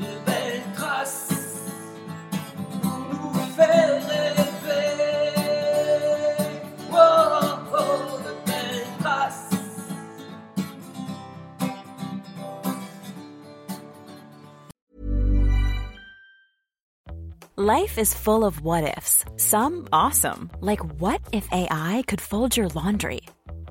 de belles traces pour nous faire rêver. Oh, oh, de belles traces. Life is full of what ifs. Some awesome, like what if AI could fold your laundry?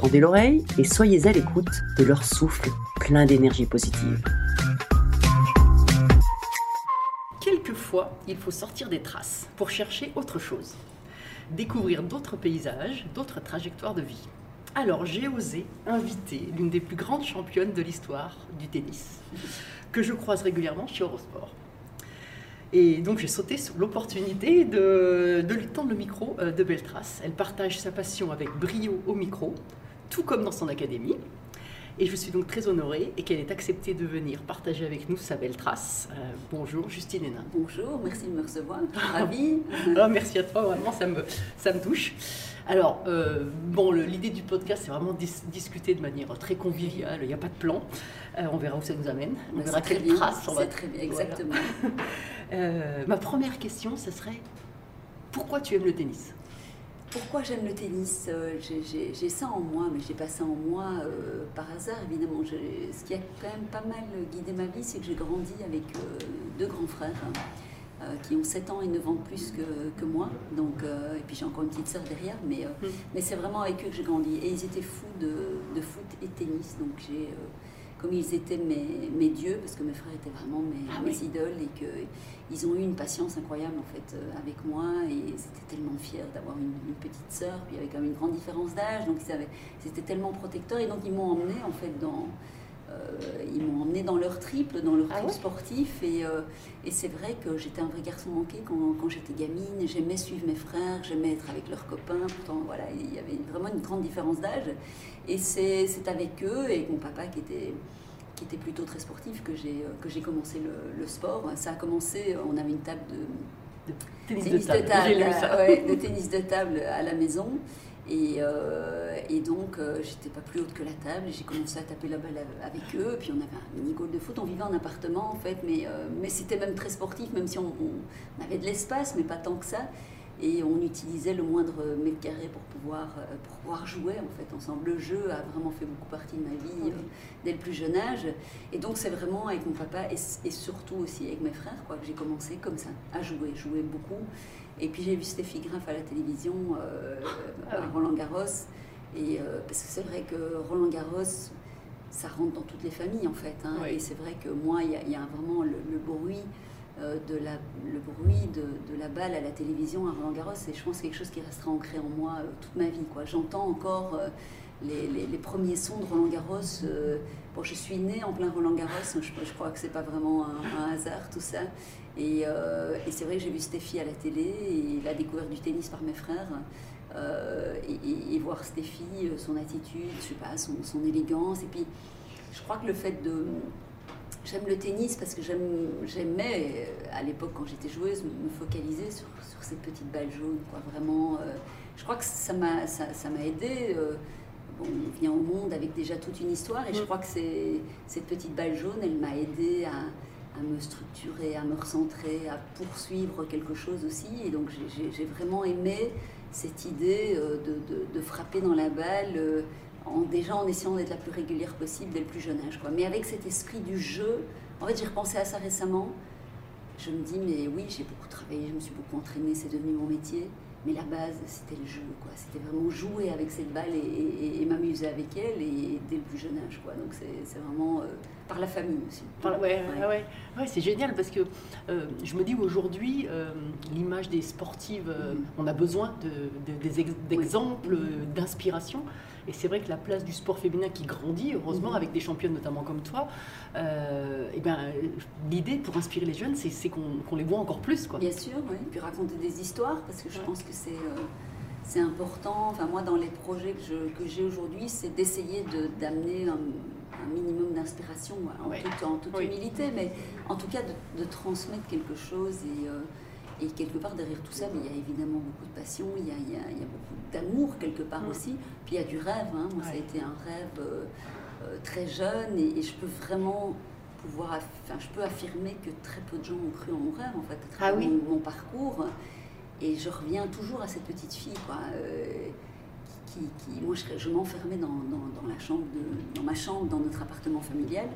tendez l'oreille et soyez à l'écoute de leur souffle plein d'énergie positive. Quelquefois, il faut sortir des traces pour chercher autre chose, découvrir d'autres paysages, d'autres trajectoires de vie. Alors j'ai osé inviter l'une des plus grandes championnes de l'histoire du tennis, que je croise régulièrement chez Eurosport. Et donc j'ai sauté sur l'opportunité de, de lui tendre le micro euh, de Beltras. Elle partage sa passion avec brio au micro, tout comme dans son académie. Et je suis donc très honorée et qu'elle ait accepté de venir partager avec nous sa belle trace. Euh, bonjour Justine Hénin. Bonjour, merci de me recevoir. Ravi. Ah, merci à toi, vraiment ça me, ça me touche. Alors, euh, bon, l'idée du podcast, c'est vraiment dis- discuter de manière très conviviale, il n'y a pas de plan. Euh, on verra où ça nous amène, on Bah, verra quelle bien, trace on va très bien, exactement. Ma première question, ce serait pourquoi tu aimes le tennis? Pourquoi j'aime le tennis Euh, j'ai- ça en moi, mais j'ai pas ça en moi euh, par hasard, évidemment. Ce qui a quand même pas mal guidé ma vie, c'est que j'ai grandi avec euh, deux grands frères. hein, qui ont 7 ans et 9 ans de plus que, que moi. Donc, euh, et puis j'ai encore une petite sœur derrière, mais, euh, Mm. mais c'est vraiment avec eux que j'ai grandi. Et ils étaient fous de, de foot et tennis. Donc j'ai, comme ils étaient mes, mes dieux, parce que mes frères étaient vraiment mes, Ah mes oui. idoles, et qu'ils ont eu une patience incroyable en fait euh, avec moi. Et ils étaient tellement fiers d'avoir une, une petite sœur. Puis il y avait quand même une grande différence d'âge. Donc étaient tellement protecteurs. Et donc ils m'ont emmené en fait dans... euh, ils m'ont emmené dans leur triple, dans leur Ah ouais sportif. Et, euh, et c'est vrai que j'étais un vrai garçon manqué quand, quand j'étais gamine. J'aimais suivre mes frères, j'aimais être avec leurs copains. Pourtant, voilà, il y avait vraiment une grande différence d'âge. Et c'est c'est avec eux et avec mon papa qui était, qui était plutôt très sportif que j'ai euh, que j'ai commencé le, le sport. Ça a commencé, on avait une table de, Tennis, tennis de table, j'ai lu à- ouais, de tennis de table à la maison. Et, euh, et donc, euh, j'étais pas plus haute que la table. et J'ai commencé à taper la balle avec eux. Puis on avait un mini goal de foot. On vivait en appartement en fait, mais, euh, mais c'était même très sportif, même si on, on- on avait de l'espace, mais pas tant que ça. Et on utilisait le moindre mètre carré pour pouvoir, euh, pour pouvoir jouer en fait ensemble. Le jeu a vraiment fait beaucoup partie de ma vie euh, dès le plus jeune âge. Et donc c'est vraiment avec mon papa et, et surtout aussi avec mes frères quoi, que j'ai commencé comme ça, à jouer, jouer beaucoup. Et puis j'ai vu Stéphie Graff à la télévision, euh, Ah à. Roland Garros. Et, euh, parce que c'est vrai que Roland Garros, ça rentre dans toutes les familles en fait. hein. Et c'est vrai que moi, il y, a- il y a vraiment le, le bruit. Euh, de la, le bruit de, de la balle à la télévision à Roland Garros, c'est je pense quelque chose qui restera ancré en moi euh, toute ma vie. quoi. J'entends encore euh, les, les- premiers sons de Roland Garros. bon, je suis née en plein Roland Garros, je, je crois que c'est pas vraiment un, hasard tout ça. Et, et c'est vrai que j'ai vu Stéphie à la télé et la découverte du tennis par mes frères. et, et- voir euh, son attitude, je sais pas, son, son élégance. Et puis, je crois que le fait de. J'aime le tennis parce que j'aimais, euh, à l'époque, quand j'étais joueuse, me focaliser sur, sur ces petites balles jaunes. Quoi. Vraiment, euh, je crois que ça m'a ça, aidé. euh, bon, on vient au monde avec déjà toute une histoire et je Mm. crois que cette petite balle jaune, elle m'a aidé à, à me structurer, à me recentrer, à poursuivre quelque chose aussi. Et donc j'ai- vraiment aimé cette idée de, de- de frapper dans la balle, en, déjà en essayant d'être la plus régulière possible dès le plus jeune âge. Quoi. Mais avec cet esprit du jeu, en fait j'ai repensé à ça récemment. Je me dis, mais oui, j'ai beaucoup travaillé, je me suis beaucoup entraînée, c'est devenu mon métier. Mais la base, c'était le jeu, quoi. C'était vraiment jouer avec cette balle et, et- et m'amuser avec elle, et dès le plus jeune âge, quoi. Donc c'est vraiment euh, par la famille aussi. Enfin, ouais, Ouais. ouais, c'est génial parce que euh, je me dis aujourd'hui, euh, l'image des sportives, Mhm. on a besoin de, de- d'exemples, Mhm. euh, d'inspiration. Et c'est vrai que la place du sport féminin qui grandit, heureusement, Mhm. avec des championnes notamment comme toi, euh, et ben, l'idée pour inspirer les jeunes, c'est, qu'on, les voit encore plus. Quoi. Bien sûr, oui. Puis raconter des histoires, parce que je Ouais. pense que c'est euh, c'est important. Enfin, moi, dans les projets que, j'ai aujourd'hui, c'est d'essayer de- d'amener un, un minimum d'inspiration, en Ouais. toute, en toute Oui. humilité, mais en tout cas de, de transmettre quelque chose. Et, euh, et quelque part, derrière tout ça, mais il y a évidemment beaucoup de passion, il y a, il y a- il y a beaucoup d'amour quelque part Mm. aussi. Puis il y a du rêve. hein. Moi, ça a été un rêve euh, euh, très jeune et, et je peux vraiment pouvoir, enfin, je peux affirmer que très peu de gens ont cru en mon rêve en fait, à travers Ah oui. mon, mon parcours. Et je reviens toujours à cette petite fille, quoi, euh, qui, qui- moi, je, je m'enfermais dans, dans- dans la chambre, de, dans ma chambre, dans notre appartement familial.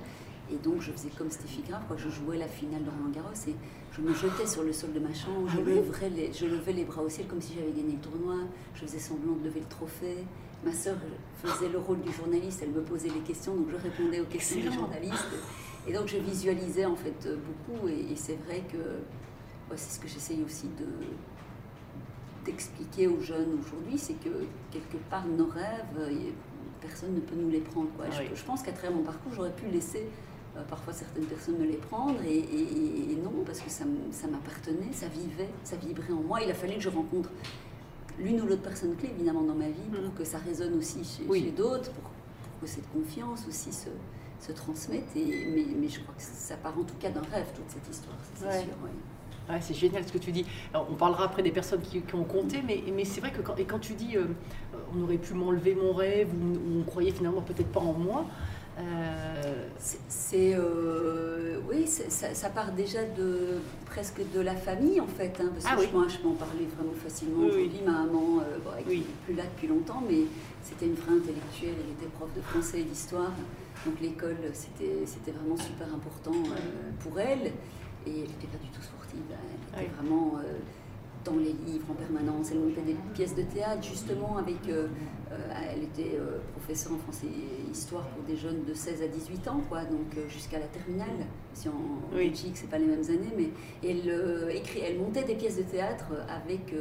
Et donc, je faisais comme Stéphie Graf, quoi. Je jouais la finale de Roland Garros et je me jetais sur le sol de ma chambre. Je, Ah levais les, je levais les bras au ciel comme si j'avais gagné le tournoi. Je faisais semblant de lever le trophée. Ma sœur faisait le rôle du journaliste. Elle me posait les questions, donc je répondais aux questions des Excellent. journalistes. Et donc, je visualisais en fait euh, beaucoup. Et, et c'est vrai que ouais, c'est ce que j'essaye aussi de d'expliquer aux jeunes aujourd'hui, c'est que quelque part nos rêves, euh, personne ne peut nous les prendre. Quoi. Je- Oui. Je, pense qu'à travers mon parcours, j'aurais pu laisser parfois certaines personnes me les prendre, et, et- et non, parce que ça, m'appartenait, ça vivait, ça vibrait en moi. Il a fallu que je rencontre l'une ou l'autre personne clé, évidemment, dans ma vie, pour Mm. que ça résonne aussi chez, Oui. chez d'autres, pour, pour que cette confiance aussi se, se transmette. Et, mais, mais je crois que ça part en tout cas d'un rêve, toute cette histoire, c'est Ouais. sûr. ouais. Ouais, c'est génial ce que tu dis. Alors, on parlera après des personnes qui, qui ont compté, mais, mais c'est vrai que quand, et quand tu dis euh, on aurait pu m'enlever mon rêve ou, ou on croyait finalement peut-être pas en moi, euh, C'est- C'est euh, oui, ça, ça part déjà de presque de la famille en fait, hein, parce Ah que oui. je- moi je peux en parler vraiment facilement Oui, aujourd'hui. Ma maman, euh, bon, elle Oui. n'est plus là depuis longtemps, mais c'était une vraie intellectuelle. Elle était prof de français et d'histoire, donc l'école c'était c'était vraiment super important euh, pour elle. Et elle n'était pas du tout sportive. hein. Elle était vraiment euh, dans les livres en permanence. Elle montait des pièces de théâtre justement avec. euh, euh, elle était euh, professeure en français et histoire pour des jeunes de 16 à 18 ans, quoi, donc euh, jusqu'à la terminale. Si en Oui. Belgique, c'est pas les mêmes années, mais elle, euh, écrit, elle montait des pièces de théâtre avec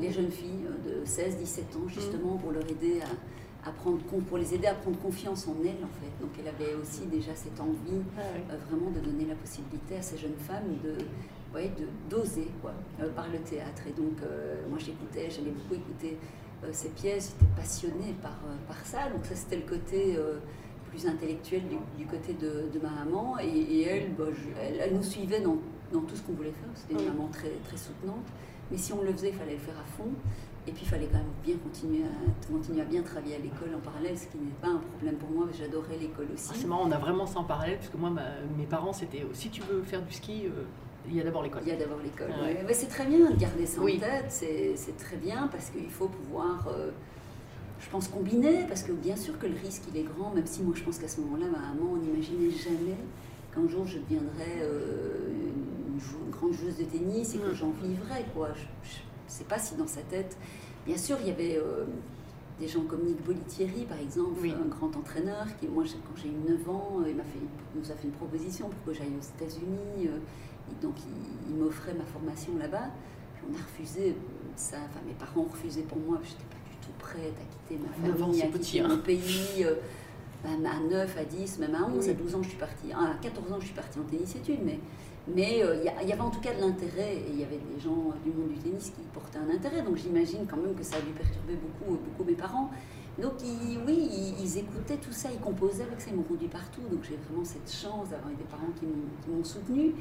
les jeunes filles de 16, 17 ans, justement, pour leur aider à, à prendre con- pour les aider à prendre confiance en elles, en fait. Donc elle avait aussi déjà cette envie euh, vraiment de donner la possibilité à ces jeunes femmes de de d'oser euh, par le théâtre. Et donc euh, moi j'écoutais j'allais beaucoup écouter euh, ces pièces. J'étais passionnée par par ça. Donc ça c'était le côté plus intellectuel du, du côté de, de ma maman. Et, et elle, bah, je- elle elle nous suivait dans, dans tout ce qu'on voulait faire. C'était une maman très très soutenante. Mais si on le faisait il fallait le faire à fond. Et puis il fallait quand même bien continuer à continuer à bien travailler à l'école en parallèle ce qui n'est pas un problème pour moi parce que j'adorais l'école aussi. Ah, c'est marrant, on a vraiment ça en parallèle, parce que moi, ma- mes parents, c'était si tu veux faire du ski, euh, il y a d'abord l'école. Il y a d'abord l'école. Ah ouais. ouais. Mais c'est très bien de garder ça Oui. en tête, c'est très bien parce qu'il faut pouvoir, euh, je pense, combiner, parce que bien sûr que le risque il est grand, même si moi je pense qu'à ce moment-là, ma maman, on n'imaginait jamais qu'un jour je deviendrais euh, une, jou- une grande joueuse de tennis et que Mm. j'en vivrais. Quoi. Je ne sais pas si dans sa tête, bien sûr, il y avait. euh, des gens comme Nick Bolitieri, par exemple, Oui. un grand entraîneur, qui, moi, quand j'ai eu 9 ans, il, m'a fait, il nous a fait une proposition pour que j'aille aux États-Unis. Et donc, il, il m'offrait ma formation là-bas. Puis on a refusé ça. Enfin, mes parents ont refusé pour moi. Je n'étais pas du tout prête à quitter ma 9 ans, famille, à petit, quitter hein. mon pays. euh, même à 9, à 10, même à 11, Oui. à 12 ans, je suis partie. À 14 ans, je suis partie en tennis-études. Mais mais euh, il y, y avait en tout cas de l'intérêt, et il y avait des gens du monde du tennis qui portaient un intérêt, donc j'imagine quand même que ça a dû perturber beaucoup, beaucoup mes parents. Donc ils- oui, ils, ils écoutaient tout ça, ils composaient avec ça, ils m'ont conduit partout, donc j'ai vraiment cette chance d'avoir des parents qui m'ont soutenue.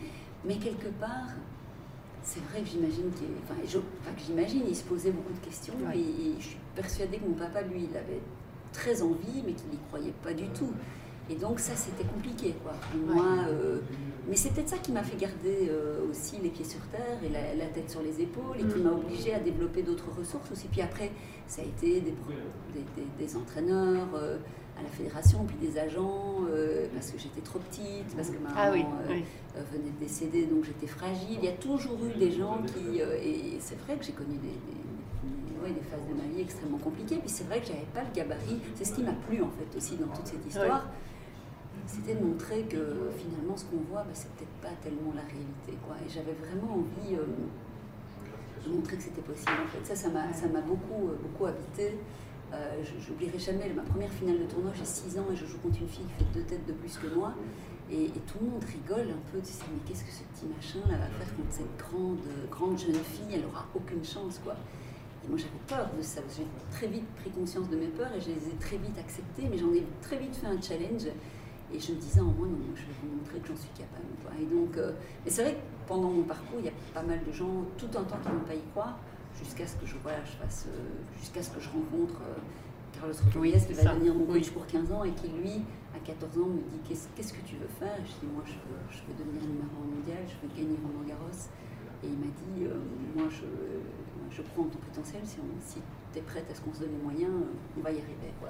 Mais quelque part, c'est vrai que j'imagine qu'il enfin, je, que j'imagine, il se posait beaucoup de questions, Ouais. et, et je suis persuadée que mon papa, lui, il avait très envie, mais qu'il n'y croyait pas du tout. Et donc ça, c'était compliqué, quoi. Moi, euh, mais c'est peut-être ça qui m'a fait garder euh, aussi les pieds sur terre et la, la tête sur les épaules et qui Mm. m'a obligée à développer d'autres ressources aussi. Puis après, ça a été des, pro- des, des- des entraîneurs euh, à la fédération, puis des agents, euh, parce que j'étais trop petite, parce que ma Ah maman euh, oui. euh, venait de décéder, donc j'étais fragile. Il y a toujours eu des gens qui... euh, et c'est vrai que j'ai connu des, des- des- ouais, des phases de ma vie extrêmement compliquées. Puis c'est vrai que j'avais pas le gabarit. C'est ce qui m'a plu en fait aussi dans toute cette histoire. C'était de montrer que finalement ce qu'on voit, bah, c'est peut-être pas tellement la réalité. Quoi. Et j'avais vraiment envie de montrer que c'était possible en fait. Ça, ça m'a, beaucoup, beaucoup habité. Euh, j'oublierai jamais ma première finale de tournoi, j'ai 6 ans et je joue contre une fille qui fait deux têtes de plus que moi. Et, tout le monde rigole un peu, tu sais, mais qu'est-ce que ce petit machin là va faire contre cette grande, grande jeune fille? Elle aura aucune chance, quoi. Et moi j'avais peur de ça, j'ai très vite pris conscience de mes peurs et je les ai très vite acceptées, mais j'en ai très vite fait un challenge. Et je me disais en moi, non, je vais vous montrer que j'en suis capable. Et donc, euh, mais c'est vrai que pendant mon parcours, il y a pas mal de gens, tout un temps, qui ne m'ont pas y croire, jusqu'à ce que je, voilà, je fasse, euh, jusqu'à ce que je rencontre euh, Carlos Rodriguez, qui va ça. devenir mon Oui. coach pour 15 ans et qui, lui, à 14 ans, me dit Qu'est-ce qu'est-ce que tu veux faire? Et je dis Moi, je veux, je veux devenir numéro un mondial, je veux gagner Roland Garros. Et il m'a dit euh, Moi, je, je en ton potentiel, si, on- si tu es prête à ce qu'on se donne les moyens, euh, on va y arriver. Quoi.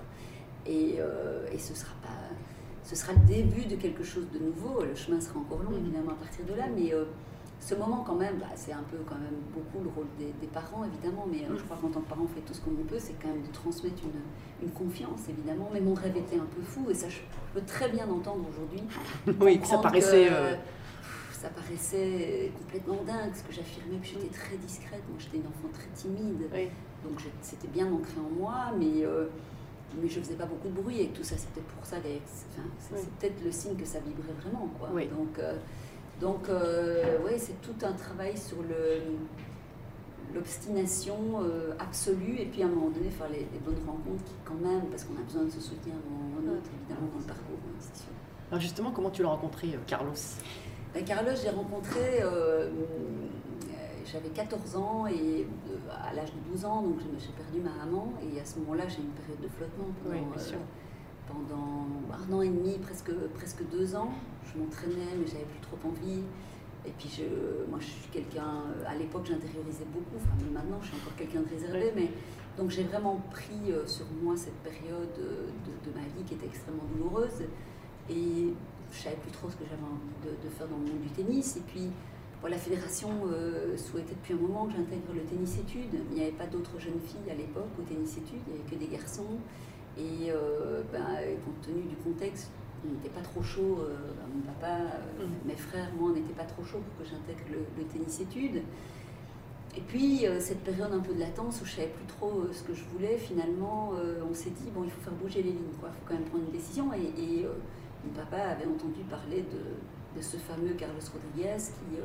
Et, euh, et ce sera pas. Ce sera le début de quelque chose de nouveau. Le chemin sera encore long, Mhm. évidemment, à partir de là. Mais euh, ce moment, quand même, bah, c'est un peu quand même beaucoup le rôle des, des parents, évidemment. Mais euh, je crois qu'en tant que parent, on fait tout ce qu'on peut. C'est quand même de transmettre une, une confiance, évidemment. Mais mon rêve était un peu fou. Et ça, je peux très bien entendre aujourd'hui. Oui, ça paraissait. que, euh, ça paraissait complètement dingue ce que j'affirmais. Puis j'étais très discrète. Moi, j'étais une enfant très timide. oui. Donc c'était bien ancré en moi, mais, euh, mais je faisais pas beaucoup de bruit et tout ça. C'est peut-être pour ça, enfin, c'est- Oui. c'est peut-être le signe que ça vibrait vraiment. Quoi. Oui. Donc, euh, donc euh, ouais, c'est tout un travail sur le l'obstination euh, absolue et puis à un moment donné faire les, les bonnes rencontres qui quand même parce qu'on a besoin de se soutenir à un moment autre évidemment dans le parcours hein, c'est sûr. Alors justement, comment tu l'as rencontré, euh, Carlos? Ben, Carlos, j'ai rencontré, euh, j'avais 14 ans et à l'âge de 12 ans, donc j'ai perdu ma maman et à ce moment-là, j'ai eu une période de flottement pendant, Oui, bien sûr. Pendant un an et demi, presque, presque deux ans. Je m'entraînais, mais j'avais plus trop envie. Et puis, je, moi, je suis quelqu'un, euh, à l'époque, j'intériorisais beaucoup, enfin, même maintenant, je suis encore quelqu'un de réservé, mais donc j'ai vraiment pris euh, sur moi cette période euh, de, de ma vie qui était extrêmement douloureuse. Et je savais plus trop ce que j'avais envie de, de faire dans le monde du tennis. Et puis, bon, la fédération euh, souhaitait depuis un moment que j'intègre le tennis études. Il n'y avait pas d'autres jeunes filles à l'époque au tennis études, il n'y avait que des garçons. Et ben, compte tenu du contexte, on n'était pas trop chaud. euh, mon papa, euh, Mhm. mes frères, moi, on n'était pas trop chaud pour que j'intègre le, le tennis études. Et puis, euh, cette période un peu de latence où je savais plus trop ce que je voulais, finalement, on s'est dit, bon, il faut faire bouger les lignes, quoi. Il faut quand même prendre une décision. Et, et, mon papa avait entendu parler de, de ce fameux Carlos Rodriguez qui,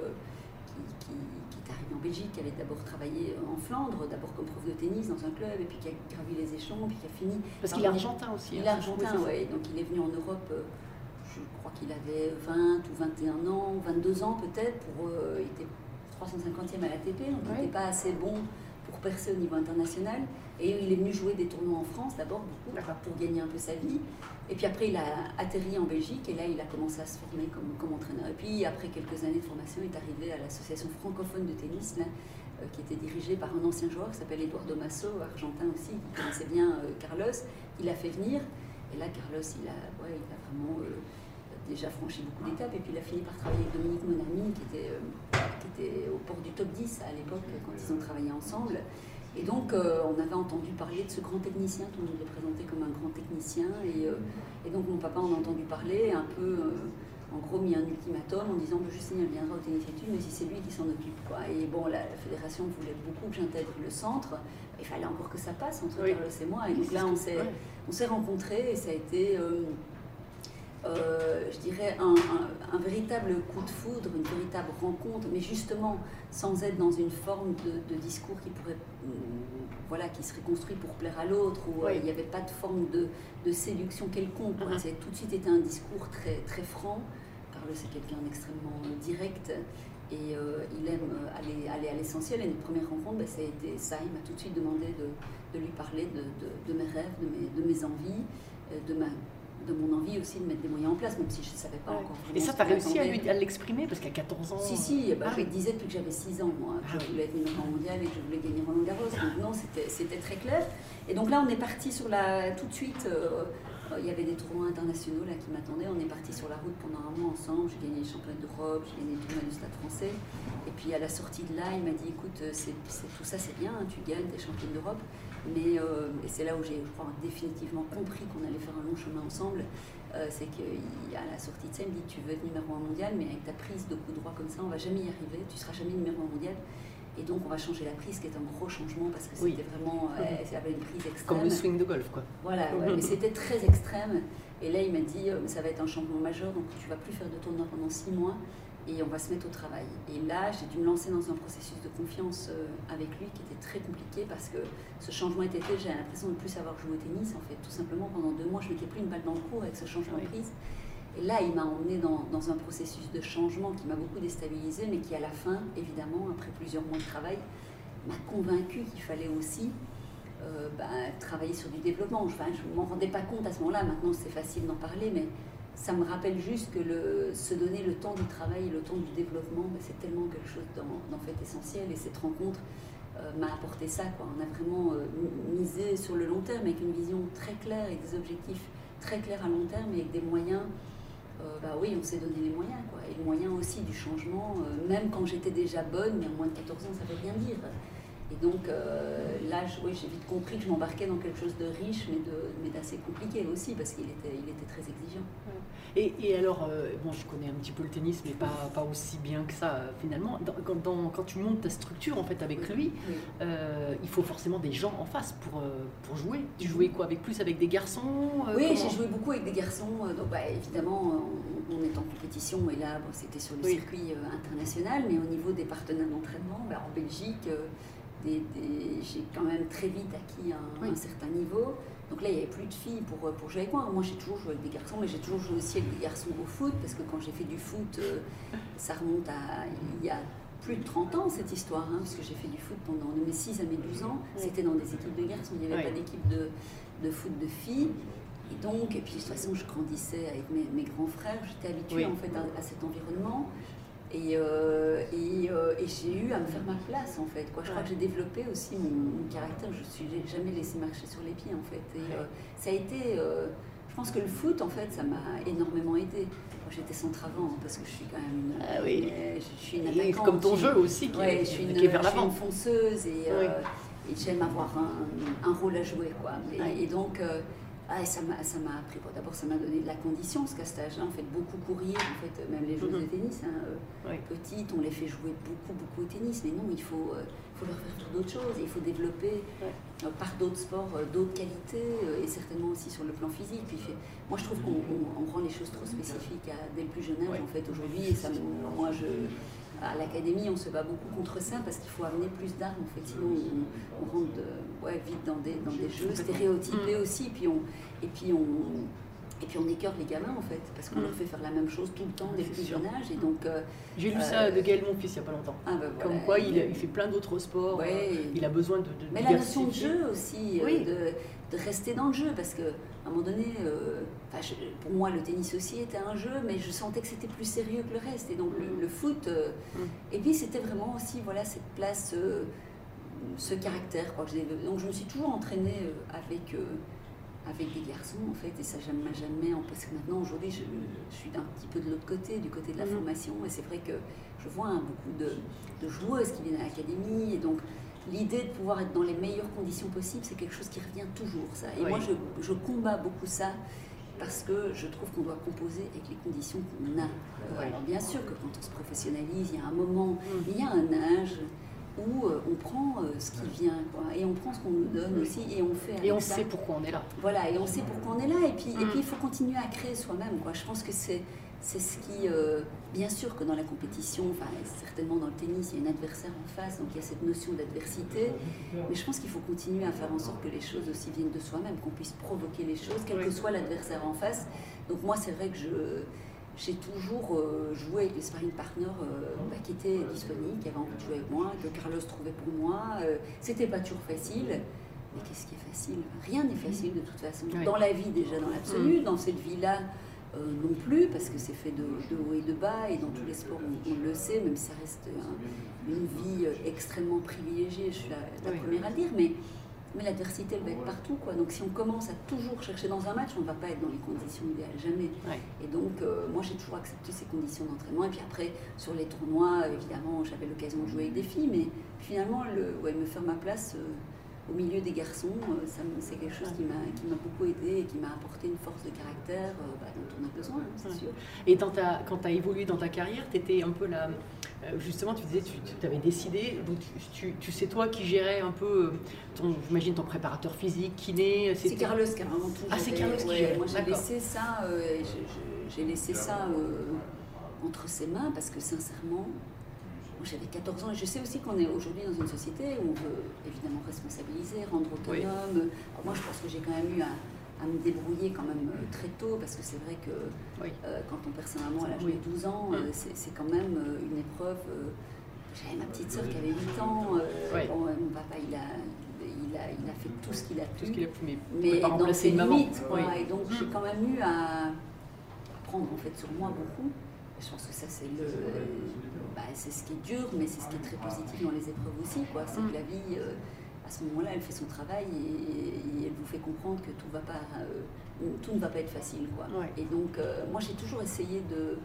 qui, est arrivé en Belgique, qui avait d'abord travaillé en Flandre, d'abord comme prof de tennis dans un club, et puis qui a gravi les échelons, puis qui a fini. Parce par qu'il est argentin aussi. il hein, est je- oui, argentin, oui. Donc il est venu en Europe, euh, je crois qu'il avait 20 ou 21 ans, ou 22 ans peut-être. Pour, euh, il était 350e à l'ATP, donc il n'était pas assez bon pour percer au niveau international. Et il est venu jouer des tournois en France d'abord, beaucoup, pour gagner un peu sa vie. Et puis après, il a atterri en Belgique et là, il a commencé à se former comme, entraîneur. Et puis après quelques années de formation, il est arrivé à l'association francophone de tennis, euh, qui était dirigée par un ancien joueur qui s'appelle Eduardo Masso, argentin aussi, qui connaissait bien euh, Carlos. Il l'a fait venir. Et là, Carlos, il a, ouais, il a vraiment euh, déjà franchi beaucoup d'étapes. Et puis il a fini par travailler avec Dominique Monami, qui était, qui était au port du top 10 à l'époque, quand ils ont travaillé ensemble. Et donc, euh, on avait entendu parler de ce grand technicien, tout le monde le présentait comme un grand technicien. Et, euh, et donc, mon papa en a entendu parler, un peu, euh, en gros, mis un ultimatum en disant que Justine elle viendra au tennis études, mais si c'est lui qui s'en occupe. Quoi. Et bon, la, la fédération voulait beaucoup que j'intègre le centre. Il fallait encore que ça passe entre Oui. Carlos et moi. Et donc là, s'est on s'est rencontrés et ça a été. Euh, je dirais un, un- un véritable coup de foudre, une véritable rencontre, mais justement sans être dans une forme de, de discours qui pourrait, hum, voilà, qui serait construit pour plaire à l'autre, où euh, il n'y avait pas de forme de, de séduction quelconque. quoi. Mhm. C'est tout de suite été un discours très, très franc. Carlos c'est quelqu'un d'extrêmement direct et euh, il aime aller, aller à l'essentiel. Et notre première rencontre, ben, ça a été ça. Il m'a tout de suite demandé de, de lui parler de, mes rêves, de mes, de mes envies, de, ma, de mon envie aussi de mettre des moyens en place, même si je ne savais pas Ouais. encore. Et ça, tu as réussi à l'exprimer parce qu'à 14 ans. Si, si, bah, Ah je oui. disais depuis que j'avais 6 ans, moi, que Ah je oui. voulais être numéro mondial et que je voulais gagner Roland Garros. Donc non, c'était très clair. Et donc là, on est parti sur la... Tout de suite, euh, euh, il y avait des tournois internationaux là qui m'attendaient. On est parti sur la route pendant un mois ensemble. J'ai gagné les championnats d'Europe, j'ai gagné le tournoi du Stade français. Et puis à la sortie de là, il m'a dit, écoute, euh, c'est tout ça c'est bien, hein, tu gagnes, t'es championne d'Europe. Mais euh, c'est là où j'ai, je crois, définitivement compris qu'on allait faire un long chemin ensemble. Euh, c'est qu'à la sortie de ça, il me dit Tu veux être numéro un mondial, mais avec ta prise de coup droit comme ça, on va jamais y arriver, tu seras jamais numéro un mondial. Et donc, on va changer la prise, qui est un gros changement parce que Oui. c'était vraiment. euh, avait une prise extrême. Comme le swing de golf, quoi. Voilà, ouais, mais c'était très extrême. Et là, il m'a dit, ça va être un changement majeur, donc tu vas plus faire de tournoi pendant six mois et on va se mettre au travail. Et là, j'ai dû me lancer dans un processus de confiance euh, avec lui qui était très compliqué parce que ce changement était fait, j'ai l'impression de ne plus savoir jouer au tennis. En fait, tout simplement, pendant deux mois, je ne mettais plus une balle dans le cours avec ce changement Oui. de prise. Et là, il m'a emmené dans, dans un processus de changement qui m'a beaucoup déstabilisé, mais qui, à la fin, évidemment, après plusieurs mois de travail, m'a convaincu qu'il fallait aussi euh, bah, travailler sur du développement. Enfin, je ne m'en rendais pas compte à ce moment-là, maintenant c'est facile d'en parler, mais ça me rappelle juste que le, se donner le temps du travail et le temps du développement, bah, c'est tellement quelque chose d'en fait essentiel. Et cette rencontre euh, m'a apporté ça. On a vraiment euh, mi- misé sur le long terme avec une vision très claire et des objectifs très clairs à long terme et avec des moyens. euh, bah oui, on s'est donné les moyens, quoi. Et le moyen aussi du changement, même quand j'étais déjà bonne, mais en moins de 14 ans, ça veut rien dire. Et donc euh, là, oui, j'ai vite compris que je m'embarquais dans quelque chose de riche, mais de- mais d'assez compliqué aussi, parce qu'il était, il était très exigeant. Et, et alors, euh, bon, je connais un petit peu le tennis, mais pas, pas aussi bien que ça, euh, finalement. Dans- quand, dans- quand tu montes ta structure, en fait, avec lui, Oui. euh, il faut forcément des gens en face pour, pour jouer. Tu jouais quoi avec plus avec des garçons Oui, j'ai joué beaucoup avec des garçons. Donc, bah, évidemment, on, on est en compétition et là, bon, c'était sur le Oui. circuit international, mais au niveau des partenaires d'entraînement, bah, en Belgique, des- des- j'ai quand même très vite acquis un, Oui. un certain niveau. Donc là, il n'y avait plus de filles pour, pour jouer avec moi. Moi, j'ai toujours joué avec des garçons, mais j'ai toujours joué aussi avec des garçons au foot, parce que quand j'ai fait du foot, euh, ça remonte à il y a plus de 30 ans cette histoire, hein, parce que j'ai fait du foot pendant de mes 6 à mes 12 ans. C'était dans des équipes de garçons, il n'y avait Oui. pas d'équipe de, de foot de filles. Et donc, et puis de toute façon, je grandissais avec mes, mes grands frères, j'étais habituée Oui. en fait à, à cet environnement. Et, euh, et, euh, et j'ai eu à me faire ma place en fait. Quoi. Je crois que j'ai développé aussi mon, mon caractère. Je ne suis jamais laissé marcher sur les pieds en fait. Et euh, ça a été. je pense que le foot en fait, ça m'a énormément aidé. J'étais centre avant parce que je suis quand même une. Ah oui. je suis une attaquante. comme ton qui- jeu aussi, qui, Ouais, est, je suis qui une, est vers je suis l'avant. une fonceuse et, et j'aime avoir un, un rôle à jouer. Quoi. Et, donc, ah, ça m'a ça m'a appris. Bon, D'abord, ça m'a donné de la condition, parce qu'à cet âge-là, on fait beaucoup courir. En fait, même les joueuses Mhm. de tennis, hein, euh, Oui. petites, on les fait jouer beaucoup, beaucoup au tennis. Mais non, il faut, euh, faut leur faire faire d'autres choses. Il faut développer Ouais. euh, par d'autres sports d'autres qualités et certainement aussi sur le plan physique. Puis, fait- moi, je trouve qu'on on- on rend les choses trop spécifiques à- dès le plus jeune âge, Ouais. en fait, aujourd'hui. Et ça, moi, je, à l'académie, on se bat beaucoup contre ça parce qu'il faut amener plus d'armes. Sinon, on, on rentre de- ouais, vite dans des, dans des jeux stéréotypés Mm. aussi. Puis on, et puis on. Et puis on écœure les gamins en fait, parce qu'on Mm. leur fait faire la même chose tout le temps dès le plus jeune âge. Et donc, euh, J'ai lu Euh, ça de Gaël, mon fils, il n'y a pas longtemps. ah ben Comme quoi, il, il fait plein d'autres sports. Ouais. euh, il a besoin de, de Mais la notion de jeu aussi, Oui. de, de rester dans le jeu, parce que à un moment donné, euh, je- pour moi le tennis aussi était un jeu, mais je sentais que c'était plus sérieux que le reste. Et donc le, le foot, euh, Mm. et puis c'était vraiment aussi voilà cette place, euh, ce caractère. Quoi, que j'ai- donc je me suis toujours entraînée avec avec des garçons en fait, et ça m'a jamais parce que maintenant aujourd'hui je, je suis d'un petit peu de l'autre côté, du côté de la Mhm. formation, et c'est vrai que je vois hein, beaucoup de, de joueuses qui viennent à l'académie, et donc l'idée de pouvoir être dans les meilleures conditions possibles, c'est quelque chose qui revient toujours, ça. Et Oui. moi, je, je combats beaucoup ça parce que je trouve qu'on doit composer avec les conditions qu'on a. Euh, Ouais. Alors bien sûr que quand on se professionnalise, il y a un moment, Mm. il y a un âge où euh, on prend euh, ce qui vient, quoi, et on prend ce qu'on nous donne aussi, et on fait avec Et on ça. sait pourquoi on est là. Voilà, et on sait pourquoi on est là, et puis et Mm. puis il faut continuer à créer soi-même. Quoi. Je pense que c'est c'est ce qui, euh, bien sûr que dans la compétition, enfin certainement dans le tennis, il y a un adversaire en face, donc il y a cette notion d'adversité, mais je pense qu'il faut continuer à faire en sorte que les choses aussi viennent de soi-même, qu'on puisse provoquer les choses, quel que soit l'adversaire en face. Donc moi, c'est vrai que je j'ai toujours euh, joué avec des sparring partners euh, bah, qui étaient disponibles, qui avaient envie de jouer avec moi, que Carlos trouvait pour moi. Euh, C'était pas toujours facile. Mais qu'est-ce qui est facile? Rien n'est facile de toute façon. Oui. Dans la vie déjà, dans l'absolu, dans cette vie-là euh, non plus, parce que c'est fait de, de haut et de bas, et dans tous les sports on, on le sait, même si ça reste un- une vie euh, extrêmement privilégiée, je suis la, la Oui. première à le dire, mais, mais l'adversité elle va être partout. Quoi. Donc si on commence à toujours chercher dans un match, on ne va pas être dans les conditions idéales, jamais. Et donc, euh, moi, j'ai toujours accepté ces conditions d'entraînement. Et puis après, sur les tournois, évidemment, j'avais l'occasion de jouer avec des filles, mais finalement, le, ouais, me faire ma place euh, au milieu des garçons, euh, c'est quelque chose qui m'a beaucoup aidé et qui m'a apporté une force de caractère euh, bah, dont on a besoin, hein, c'est Ouais. sûr. Et dans ta, quand tu as évolué dans ta carrière, tu étais un peu là. euh, Justement, tu disais, tu, avais décidé, donc tu, tu, tu sais toi qui gérais un peu, ton, j'imagine ton préparateur physique, kiné. C'est Carlos qui a vraiment tout Ah, c'est. Carlos qui gérait, Moi, j'ai laissé ça, euh, j'ai laissé ça euh, entre ses mains parce que sincèrement, j'avais 14 ans et je sais aussi qu'on est aujourd'hui dans une société où on veut évidemment responsabiliser, rendre autonome. Alors moi, je pense que j'ai quand même eu à, à me débrouiller quand même euh, très tôt parce que c'est vrai que Oui. euh, quand on perd sa maman à l'âge Oui. de 12 ans, euh, Mm. c'est quand même euh, une épreuve. euh, J'avais ma petite soeur qui avait 8 ans. euh, bon, euh, mon papa, il a, il, a, il a fait tout ce qu'il a pu Tout ce qu'il a pu, mais, mais dans ses limites. quoi. Et donc j'ai quand même eu à prendre en fait sur moi beaucoup. Et je pense que ça c'est le, bah, c'est ce qui est dur, mais c'est ce qui est très positif dans les épreuves aussi. Quoi. C'est Mm. que la vie, euh, à ce moment-là, elle fait son travail et, et elle vous fait comprendre que tout va pas, euh, tout ne va pas être facile. Quoi. Ouais. Et donc euh, moi j'ai toujours essayé de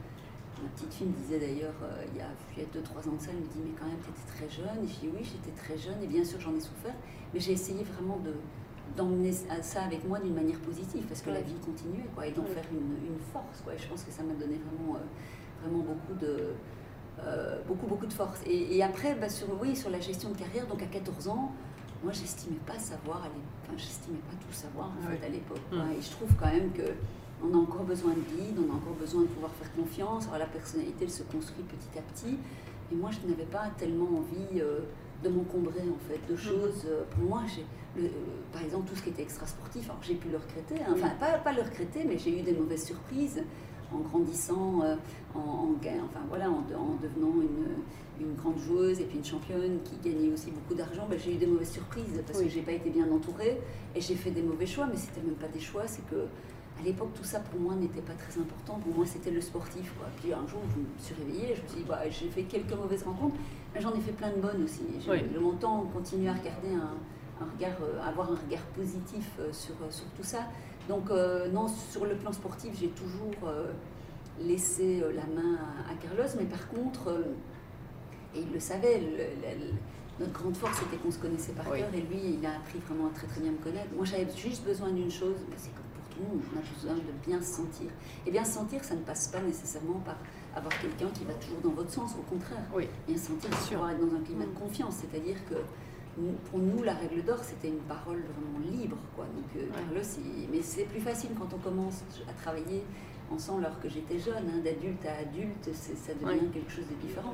Ma petite fille me disait d'ailleurs, il y a il y a 2-3 ans de ça, elle me dit Mais quand même, tu étais très jeune. Et je dis Oui, j'étais très jeune, et bien sûr, j'en ai souffert. Mais j'ai essayé vraiment de d'emmener ça avec moi d'une manière positive, parce que la vie continuait, quoi, et d'en Ouais. faire une, une force. Quoi. Et je pense que ça m'a donné vraiment, euh, vraiment beaucoup de. euh, beaucoup beaucoup de force et, et après bah, sur oui sur la gestion de carrière donc à 14 ans moi j'estimais pas savoir enfin j'estimais pas tout savoir en fait à l'époque quoi. Mm. et je trouve quand même que on a encore besoin de guide, on a encore besoin de pouvoir faire confiance. Alors la personnalité, elle se construit petit à petit. Et moi, je n'avais pas tellement envie euh, de m'encombrer en fait de choses. Euh, Pour moi, j'ai, le- euh, par exemple, tout ce qui était extra-sportif, alors j'ai pu le regretter. hein. Enfin, pas, pas le regretter, mais j'ai eu des mauvaises surprises en grandissant, euh, en, enfin voilà, en, de- en devenant une, une grande joueuse et puis une championne qui gagnait aussi beaucoup d'argent. Ben, j'ai eu des mauvaises surprises parce Oui. que j'ai pas été bien entourée et j'ai fait des mauvais choix. Mais c'était même pas des choix, c'est que à l'époque, tout ça pour moi n'était pas très important. Pour moi, c'était le sportif. Quoi. Puis un jour, je me suis réveillée, je me suis dit, bah, j'ai fait quelques mauvaises rencontres, mais j'en ai fait plein de bonnes aussi. Oui. longtemps continué à regarder un, un regard, euh, avoir un regard positif euh, sur, sur tout ça. Donc, euh, non, sur le plan sportif, j'ai toujours euh, laissé euh, la main à, à Carlos, mais par contre, et il le savait, le- le- le- notre grande force c'était qu'on se connaissait par Oui. cœur, et lui, il a appris vraiment à très très bien me connaître. Moi, j'avais juste besoin d'une chose, mais c'est comme pour tout le monde, on a besoin de bien se sentir. Et bien se sentir, ça ne passe pas nécessairement par avoir quelqu'un qui va toujours dans votre sens, au contraire. Oui. Bien se sentir, c'est pouvoir être dans un climat de confiance, c'est-à-dire que pour nous, la règle d'or, c'était une parole vraiment libre. Quoi. Donc, euh. Carlos, il- mais c'est plus facile quand on commence à travailler ensemble alors que j'étais jeune, hein, d'adulte à adulte, ça devient Ouais. quelque chose de différent.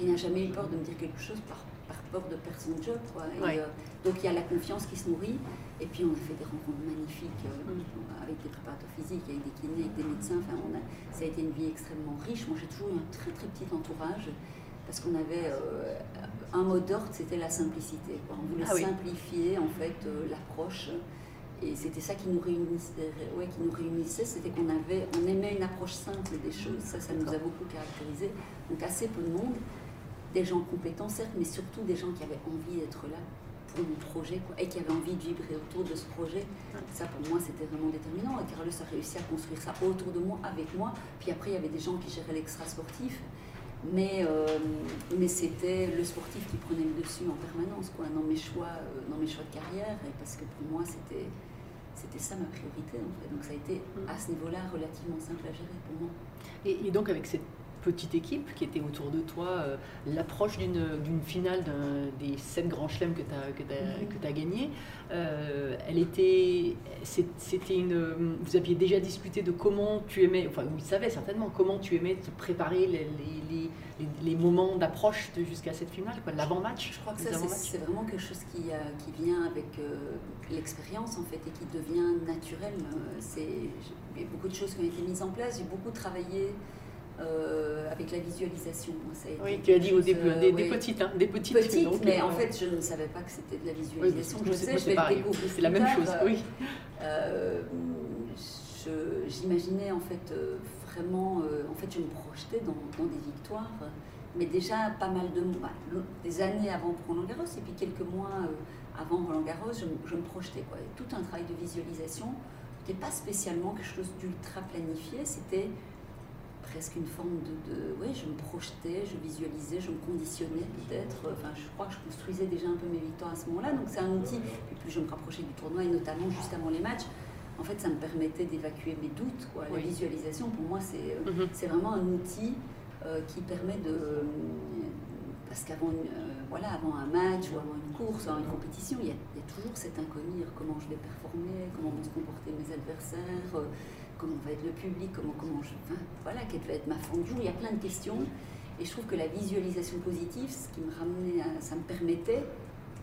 Il n'a jamais eu peur de me dire quelque chose par, par peur de perdre son job. Quoi. Et, Ouais. euh, donc il y a la confiance qui se nourrit, et puis on a fait des rencontres magnifiques euh, Mm. avec des préparateurs physiques, avec des kinés, avec des médecins. Enfin, on a, ça a été une vie extrêmement riche. Moi, j'ai toujours eu un très très petit entourage. Parce qu'on avait euh, un mot d'ordre, c'était la simplicité. quoi. On voulait Ah oui. simplifier en fait euh, l'approche. Et c'était ça qui nous réunissait, ouais, qui nous réunissait, c'était qu'on avait, on aimait une approche simple des choses. Ça, ça nous a beaucoup caractérisé. Donc assez peu de monde, des gens compétents certes, mais surtout des gens qui avaient envie d'être là pour mon projet quoi, et qui avaient envie de vibrer autour de ce projet. Ça pour moi c'était vraiment déterminant. Et Carlos a réussi à construire ça autour de moi, avec moi. Puis après il y avait des gens qui géraient l'extra sportif. Mais, euh, mais c'était le sportif qui prenait le dessus en permanence, quoi, dans mes choix, euh, dans mes choix de carrière, et parce que pour moi, c'était, c'était ça ma priorité, en fait. Donc ça a été, à ce niveau-là, relativement simple à gérer pour moi. Et, et donc avec cette petite équipe qui était autour de toi, euh, l'approche d'une finale des sept grands chelems que tu as, que que gagné, euh, elle était, c'était une, vous aviez déjà discuté de comment tu aimais, enfin vous savez certainement comment tu aimais te préparer les, les, les- les- les moments d'approche jusqu'à cette finale, l'avant-match. Je crois que ça, c'est, vraiment quelque chose qui, euh, qui vient avec euh, l'expérience, en fait, et qui devient naturel. C'est, il y a beaucoup de choses qui ont été mises en place. J'ai beaucoup travaillé euh, avec la visualisation. Ça a été Oui, tu as dit au début, des, euh, des oui. petites, hein, des petites. Petite, donc, mais euh, en fait, je ne savais pas que c'était de la visualisation. je sais, je vais le pareil, découvrir. c'est la même chose, oui. J'imaginais en fait vraiment, en fait, je me projetais dans, dans des victoires, mais déjà pas mal de mois, le- des années avant Roland Garros et puis quelques mois avant Roland Garros, je, me- je me projetais quoi. Tout un travail de visualisation, n'était pas spécialement quelque chose d'ultra planifié, c'était presque une forme de, de oui, je me projetais, je visualisais, je me conditionnais peut-être. Enfin, je crois que je construisais déjà un peu mes victoires à ce moment-là. Donc c'est un outil. Et plus je me rapprochais du tournoi et notamment juste avant les matchs, en fait, ça me permettait d'évacuer mes doutes. Quoi. Oui. La visualisation, pour moi, c'est euh, Mhm. c'est vraiment un outil euh, qui permet de. Parce qu'avant euh, voilà, avant un match ou avant une course, avant une compétition, il y a, il y a toujours cet inconnu. Comment je vais performer, comment vont se comporter mes adversaires, euh, comment va être le public, comment, comment je. Voilà, quelle va être ma jour. Il y a plein de questions. Et je trouve que la visualisation positive, ce qui me ramenait ça me permettait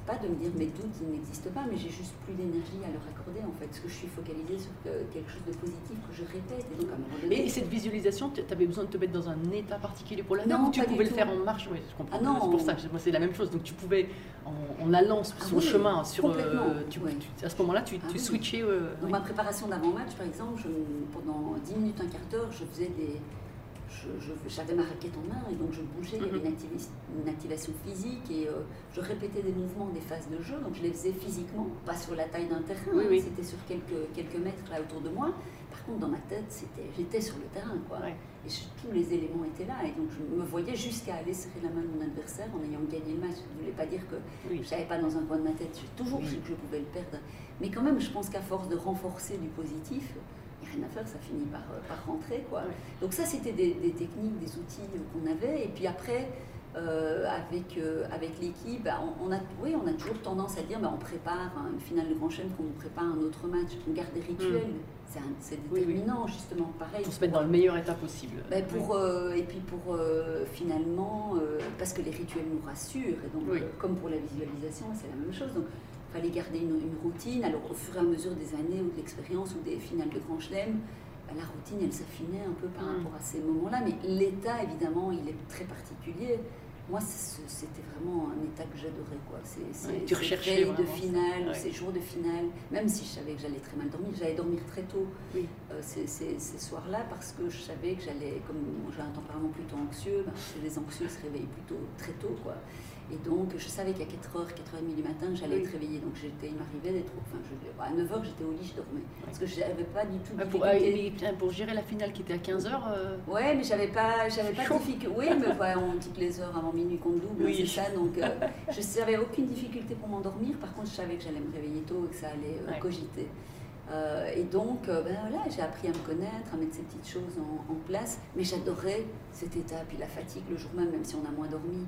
pas de me dire mes doutes ils n'existent pas, mais j'ai juste plus d'énergie à leur accorder en fait, parce que je suis focalisée sur que- quelque chose de positif que je répète. Et donc à un moment donné, Et cette visualisation, tu avais besoin de te mettre dans un état particulier pour la Non, ou tu pouvais le tout. faire en marche? Oui, je comprends. Ah c'est pour ça moi c'est la même chose. Donc tu pouvais, en, en allant sur Ah le oui, chemin, sur, euh, tu- oui. tu- à ce moment-là, tu, Ah tu oui. switchais. euh, oui. ma préparation d'avant-match, par exemple, je- pendant 10 minutes, un quart d'heure, je faisais des... je- je- J'avais ma raquette en main et donc je bougeais, il y avait Mhm. une, une activation physique et euh, je répétais des mouvements des phases de jeu, donc je les faisais physiquement, pas sur la taille d'un terrain, Oui, hein, oui. c'était sur quelques, quelques mètres là autour de moi. Par contre, dans ma tête, c'était, j'étais sur le terrain, quoi. Ouais. Et je- tous les éléments étaient là et donc je me voyais jusqu'à aller serrer la main de mon adversaire en ayant gagné le match. Ça ne voulait pas dire que Oui. je savais pas dans un coin de ma tête, j'ai toujours su que je pouvais le perdre. Mais quand même, je pense qu'à force de renforcer du positif, rien à faire, ça finit par, euh, par rentrer. Quoi. Ouais. Donc ça, c'était des, des techniques, des outils euh, qu'on avait. Et puis après, euh, avec, euh, avec l'équipe, bah, on, on a, oui, on a toujours tendance à dire bah, on prépare hein, une finale de Grand Chelem comme on prépare un autre match. On garde des rituels. C'est C'est Mm. Oui, oui. déterminant, justement. Pareil. Pour se mettre dans le meilleur état possible. Pour, euh, et puis pour finalement, parce que les rituels nous rassurent, et donc Oui. comme pour la visualisation, c'est la même chose. Donc fallait garder une, une routine. Alors au fur et à mesure des années ou de l'expérience ou des finales de Grand Chelem, ben, la routine elle s'affinait un peu par Mm. rapport à ces moments-là. Mais l'état évidemment il est très particulier. Moi c'était vraiment un état que j'adorais. quoi. C'est Ouais, tu ces recherchais de finale, Ouais. ces jours de finale, même si je savais que j'allais très mal dormir, j'allais dormir très tôt Oui. euh, ces, ces- ces soirs-là parce que je savais que j'allais, comme j'ai un tempérament plutôt anxieux, ben, les anxieux se réveillent plutôt très tôt. Quoi. Et donc je savais qu'à 4h, 4h30 du matin, j'allais Oui. être réveillée. Donc j'étais, il m'arrivait d'être, enfin je- à 9h j'étais au lit, je dormais. Parce que je n'avais pas du tout de Ah, pour, mais, tiens, pour gérer la finale qui était à 15h, Ouais, mais j'avais pas, j'avais pas Chaud. de difficulté. Oui, mais on dit que les heures avant minuit comptent double, Oui. c'est ça. Donc, euh, je n'avais aucune difficulté pour m'endormir. Par contre, je savais que j'allais me réveiller tôt et que ça allait euh, Ouais. cogiter. Euh, et donc, euh, ben voilà, j'ai appris à me connaître, à mettre ces petites choses en, en place. Mais j'adorais cet état. Puis la fatigue le jour même, même si on a moins dormi,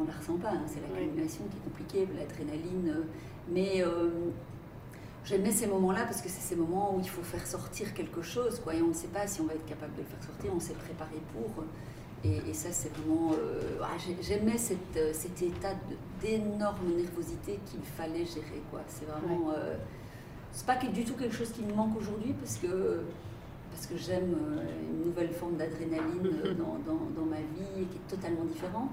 on la ressent pas. hein. C'est l'accumulation qui est compliquée, l'adrénaline. euh, mais euh, J'aimais ces moments-là parce que c'est ces moments où il faut faire sortir quelque chose, quoi, et on ne sait pas si on va être capable de le faire sortir, on s'est préparé pour. Et, et ça, c'est vraiment. euh, ah, j'ai- J'aimais cette, cet état d'énorme nervosité qu'il fallait gérer, quoi. C'est vraiment. euh, c'est pas du tout quelque chose qui me manque aujourd'hui parce que parce que j'aime une nouvelle forme d'adrénaline dans, dans, dans ma vie qui est totalement différente.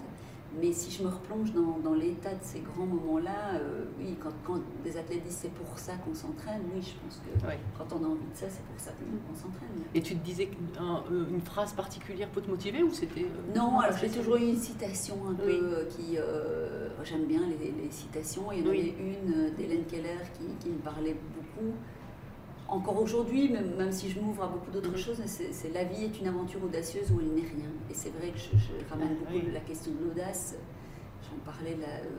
Mais si je me replonge dans, dans l'état de ces grands moments-là, euh, oui, quand, quand des athlètes disent c'est pour ça qu'on s'entraîne, oui, je pense que Ouais. quand on a envie de ça, c'est pour ça qu'on s'entraîne. Et tu te disais qu'un- euh, une phrase particulière pour te motiver ou c'était. euh, Non, alors j'ai toujours eu une citation un peu Oui. qui. euh, J'aime bien les, les citations. Il y en Oui. avait une d'Hélène Keller qui, qui me parlait beaucoup. Encore aujourd'hui, même, même si je m'ouvre à beaucoup d'autres choses, c'est la vie est une aventure audacieuse où elle n'est rien. Et c'est vrai que je, je ramène Ah, beaucoup oui. la question de l'audace. J'en parlais là euh,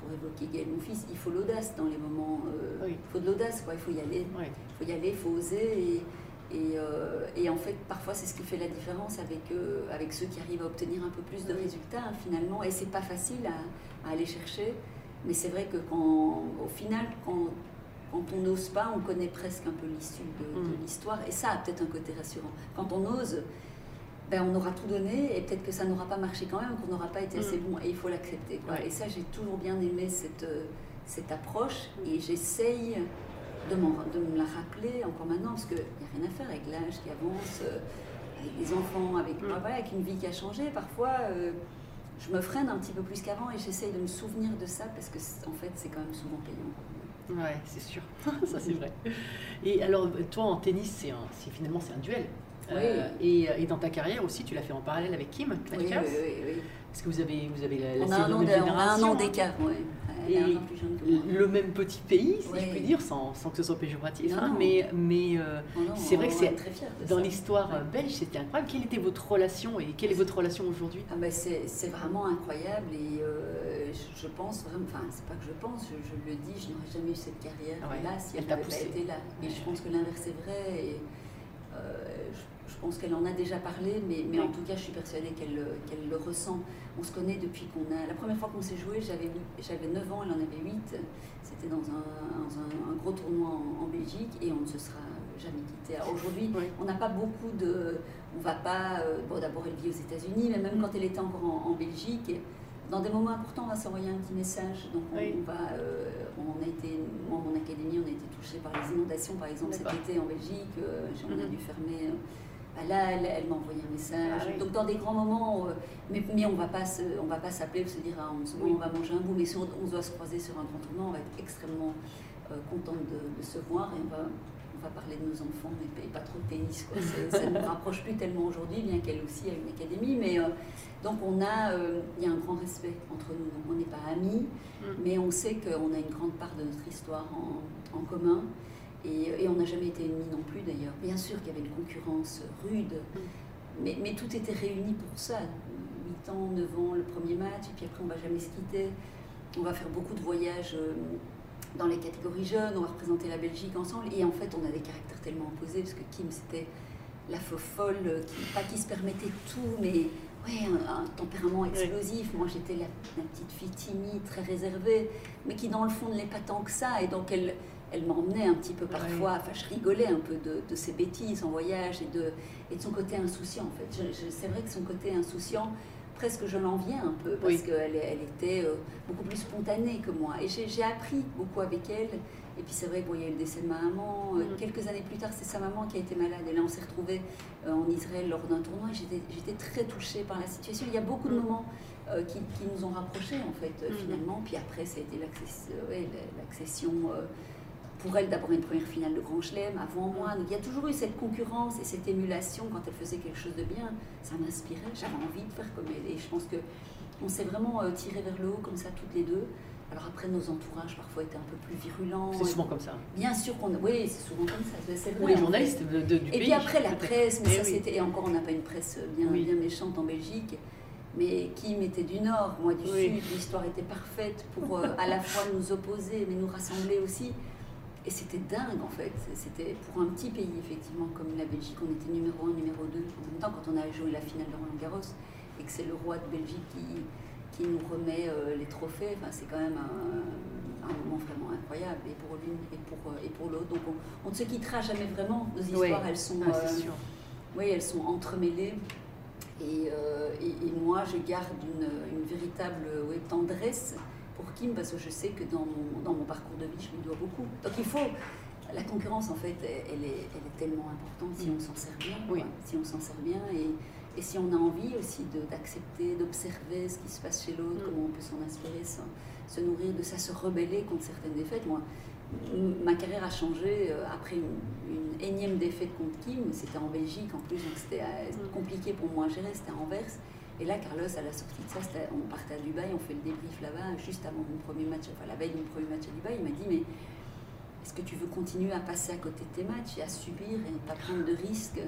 pour évoquer Gaël, mon fils. Il faut l'audace dans les moments. euh, Oui. Il faut de l'audace, quoi. Il faut y aller. Il faut y aller, il faut oser. Et, et, euh, et en fait, parfois, c'est ce qui fait la différence avec, avec ceux qui arrivent à obtenir un peu plus de résultats, hein, finalement. Et c'est pas facile à, à aller chercher. Mais c'est vrai que quand, au final, quand, quand on n'ose pas, on connaît presque un peu l'issue de, de Mm. l'histoire. Et ça a peut-être un côté rassurant. Quand on ose, ben, on aura tout donné et peut-être que ça n'aura pas marché quand même, qu'on n'aura pas été assez Mm. bon. Et il faut l'accepter. Ouais. Et ça, j'ai toujours bien aimé cette, euh, cette approche. Et j'essaye de, m'en- de me la rappeler encore maintenant, parce qu'il n'y a rien à faire avec l'âge qui avance, euh, avec des enfants, avec, Mm. voilà, avec une vie qui a changé. Parfois, euh, je me freine un petit peu plus qu'avant et j'essaye de me souvenir de ça, parce que en fait, c'est quand même souvent payant. Ouais, c'est sûr. ça, c'est vrai. Et alors, toi, en tennis, c'est finalement, c'est un duel. Oui. Euh, et, et dans ta carrière aussi, tu l'as fait en parallèle avec Kim Oui, oui, oui, oui. Est-ce que vous avez, vous avez la, la On, a un de- on a un génération, an d'écart, est Et le même petit pays, si je puis dire, sans, sans que ce soit péjoratif. Non, hein, non. mais mais euh, Oh c'est vrai que c'est dans l'histoire Ouais. euh, belge, c'était incroyable. Quelle était votre relation et quelle est votre relation aujourd'hui? Ah ben c'est c'est vraiment incroyable et euh, je, pense enfin c'est pas que je pense, je, je le dis, je n'aurais jamais eu cette carrière Ah ouais, là si elle n'avait pas été là. Ouais, je pense que l'inverse est vrai et euh, je, je pense qu'elle en a déjà parlé, mais, mais en tout cas je suis persuadée qu'elle le- ressent. On se connaît depuis qu'on a... La première fois qu'on s'est joué, j'avais huit- j'avais 9 ans, elle en avait 8. C'était dans un, dans un- un gros tournoi en, en Belgique et on ne se sera jamais quitté. Alors aujourd'hui, Ouais. on n'a pas beaucoup de. On va pas. euh, bon, d'abord, elle vit aux États-Unis, mais même Mm. quand elle était encore en, en Belgique, dans des moments importants, on va s'envoyer un petit message. Donc, on, Oui. on va. euh, on a été. Moi, mon académie, on a été touché par les inondations, par exemple, cet été en Belgique. euh, on a Mhm. dû fermer. euh, là, elle, elle m'a envoyé un message. Ah oui. Donc, dans des grands moments, euh, mais, mais on on va pas s'appeler pour se dire ah, on, Oui. on va manger un bout. Mais si on, doit se croiser sur un grand tournoi, on va être extrêmement euh, contente de, de se voir et on va, on va parler de nos enfants, mais pas- trop de tennis. Quoi. Ça ne nous rapproche plus tellement aujourd'hui, bien qu'elle aussi a une académie. Mais euh, donc on a, euh, il y a un grand respect entre nous. Donc on n'est pas amis, Mm. mais on sait qu'on a une grande part de notre histoire en, en commun. Et, et on n'a jamais été ennemis non plus d'ailleurs. Bien sûr qu'il y avait une concurrence rude, mais, mais tout était réuni pour ça. 8 ans, 9 ans, le premier match, et puis après on va jamais se quitter. On va faire beaucoup de voyages euh, dans les catégories jeunes, on va représenter la Belgique ensemble. Et en fait, on a des caractères tellement opposés, parce que Kim, c'était la folle, qui, pas qui se permettait tout, mais ouais, un, un tempérament explosif. Moi, j'étais la, la petite fille timide, très réservée, mais qui, dans le fond, ne l'est pas tant que ça. Et donc, elle, elle m'emmenait un petit peu parfois. Enfin, je rigolais un peu de, de ses bêtises en voyage et de, et de son côté insouciant, en fait. C'est vrai que son côté insouciant, presque je l'enviais un peu, parce Oui. qu'elle elle était euh, beaucoup plus spontanée que moi. Et j'ai j'ai appris beaucoup avec elle. Et puis c'est vrai qu'il y a eu le décès de ma maman. Euh, Mhm. Quelques années plus tard, c'est sa maman qui a été malade. Et là, on s'est retrouvés euh, en Israël lors d'un tournoi. J'étais très touchée par la situation. Il y a beaucoup de Mhm. moments euh, qui, qui nous ont rapprochés, en fait, Mhm. finalement. Puis après, ça a été ouais, l'accession. pour elle, d'abord une première finale de Grand Chelem, avant moi. Donc il y a toujours eu cette concurrence et cette émulation quand elle faisait quelque chose de bien. Ça m'inspirait, j'avais envie de faire comme elle. Et je pense que on s'est vraiment tiré vers le haut comme ça toutes les deux. Alors après, nos entourages parfois étaient un peu plus virulents. C'est souvent comme ça. Bien sûr qu'on... Oui, c'est souvent comme ça. Ou les en fait. journalistes de- de- du Et pays. puis après, la presse, mais Eh ça oui. c'était... Et encore, on n'a pas une presse bien, Oui. bien méchante en Belgique. Mais Kim était du Nord, moi du Oui. Sud. L'histoire était parfaite pour euh, à la fois nous opposer, mais nous rassembler aussi. Et c'était dingue en fait. C'était pour un petit pays, effectivement, comme la Belgique, on était numéro 1, numéro 2. En même temps, quand on a joué la finale de Roland Garros et que c'est le roi de Belgique qui, qui nous remet euh, les trophées, enfin, c'est quand même un, un moment vraiment incroyable, et pour l'une et pour, euh, et pour l'autre. Donc on, on ne se quittera jamais vraiment. Nos histoires, elles sont. Ah, euh, sûr. oui, elles sont entremêlées. Et, et, et moi, je garde une, une véritable ouais, tendresse pour Kim parce que je sais que dans mon, dans mon parcours de vie, je lui dois beaucoup. Donc il faut. La concurrence, en fait, elle est, elle est tellement importante si on s'en sert bien. Oui. quoi. Si on s'en sert bien et, et si on a envie aussi d'accepter, d'observer ce qui se passe chez l'autre, Mm. comment on peut s'en inspirer, se, se nourrir de ça, se rebeller contre certaines défaites. Moi, ma carrière a changé euh, après une, une énième défaite contre Kim. C'était en Belgique en plus, donc c'était euh, Mm. compliqué pour moi à gérer. C'était à Anvers. Et là, Carlos, à la sortie de ça, on partait à Dubaï, on fait le débrief là-bas, juste avant mon premier match, enfin la veille de mon premier match à Dubaï. Il m'a dit Mais est-ce que tu veux continuer à passer à côté de tes matchs et à subir et ne pas prendre de risques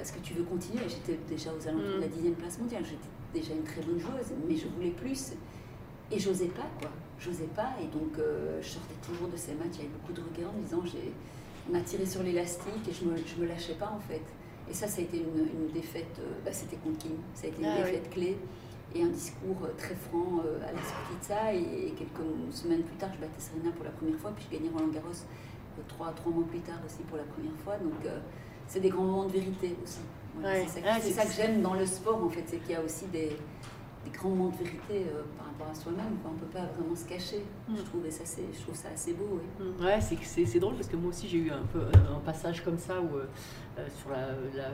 Est-ce que tu veux continuer J'étais déjà aux alentours de la dixième place mondiale, j'étais déjà une très bonne joueuse, mais je voulais plus. Et j'osais pas, quoi. J'osais pas, et donc euh, je sortais toujours de ces matchs avec beaucoup de regrets en me disant on m'a tiré sur l'élastique et je me, je me lâchais pas en fait. Et ça, ça a été une, une défaite, euh, bah, c'était contre Kim, ça a été une Ah oui. défaite clé et un discours euh, très franc euh, à la sortie de ça. Et, quelques semaines plus tard, je battais Serena pour la première fois, puis je gagnais Roland Garros euh, trois, trois mois plus tard aussi pour la première fois. Donc euh, c'est des grands moments de vérité aussi. Voilà, Ouais. C'est ça, que j'aime dans le sport en fait, c'est qu'il y a aussi des, des grands moments de vérité euh, par rapport à soi-même. On ne peut pas vraiment se cacher. Mm. Je, trouve, et ça, je trouve ça assez beau. oui. Mm. Ouais, c'est, c'est, c'est drôle parce que moi aussi j'ai eu un peu euh, un passage comme ça où, euh, sur la, la-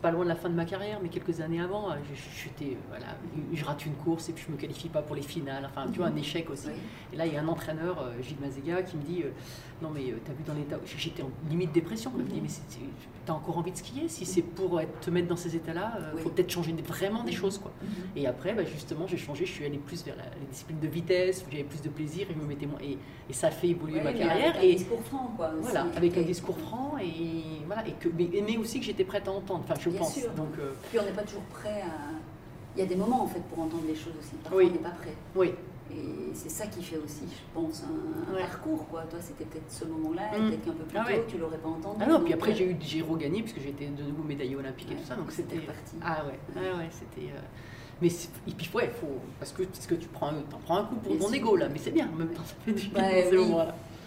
pas loin de la fin de ma carrière, mais quelques années avant, je- j'étais, voilà, je rate une course et puis je me qualifie pas pour les finales. Enfin, tu vois, un échec aussi. Oui. Et là, il y a un entraîneur, Gilles Mazega, qui me dit Non, mais t'as vu dans l'état. J'étais en limite dépression. Il me dit. Mais t'as encore envie de skier Si c'est pour être- te mettre dans ces états-là, il Oui. faut peut-être changer vraiment des choses. quoi. Mhm. Et après, bah, justement, j'ai changé. Je suis allée plus vers la- les disciplines de vitesse, où j'avais plus de plaisir et, je me mettais moins, et, et ça a fait évoluer Ouais, ma carrière. Avec un Et, discours franc, quoi. aussi. voilà, avec un discours franc et voilà, et que, mais, mais aussi que j'étais prête à entendre. Enfin, je Bien pense. sûr. Donc, euh, Puis on n'est pas toujours prêt à. Il y a des moments en fait pour entendre les choses aussi. Parfois Oui. on n'est pas prêt. oui, Et c'est ça qui fait aussi, je pense, un, Ouais. parcours. Quoi. Toi, c'était peut-être ce moment-là, Mm. peut-être qu'un peu plus Ah tôt, tu l'aurais pas entendu. Ah non, puis après euh, j'ai eu j'ai regagné puisque j'étais de nouveau médaillée olympique et tout ça, donc c'était reparti. Ah ouais, ouais, ouais, c'était. euh, Mais et puis ouais, faut parce que parce que tu prends t'en prends un coup pour Bien ton ego là, mais c'est bien. En même temps, ça fait du bien oui.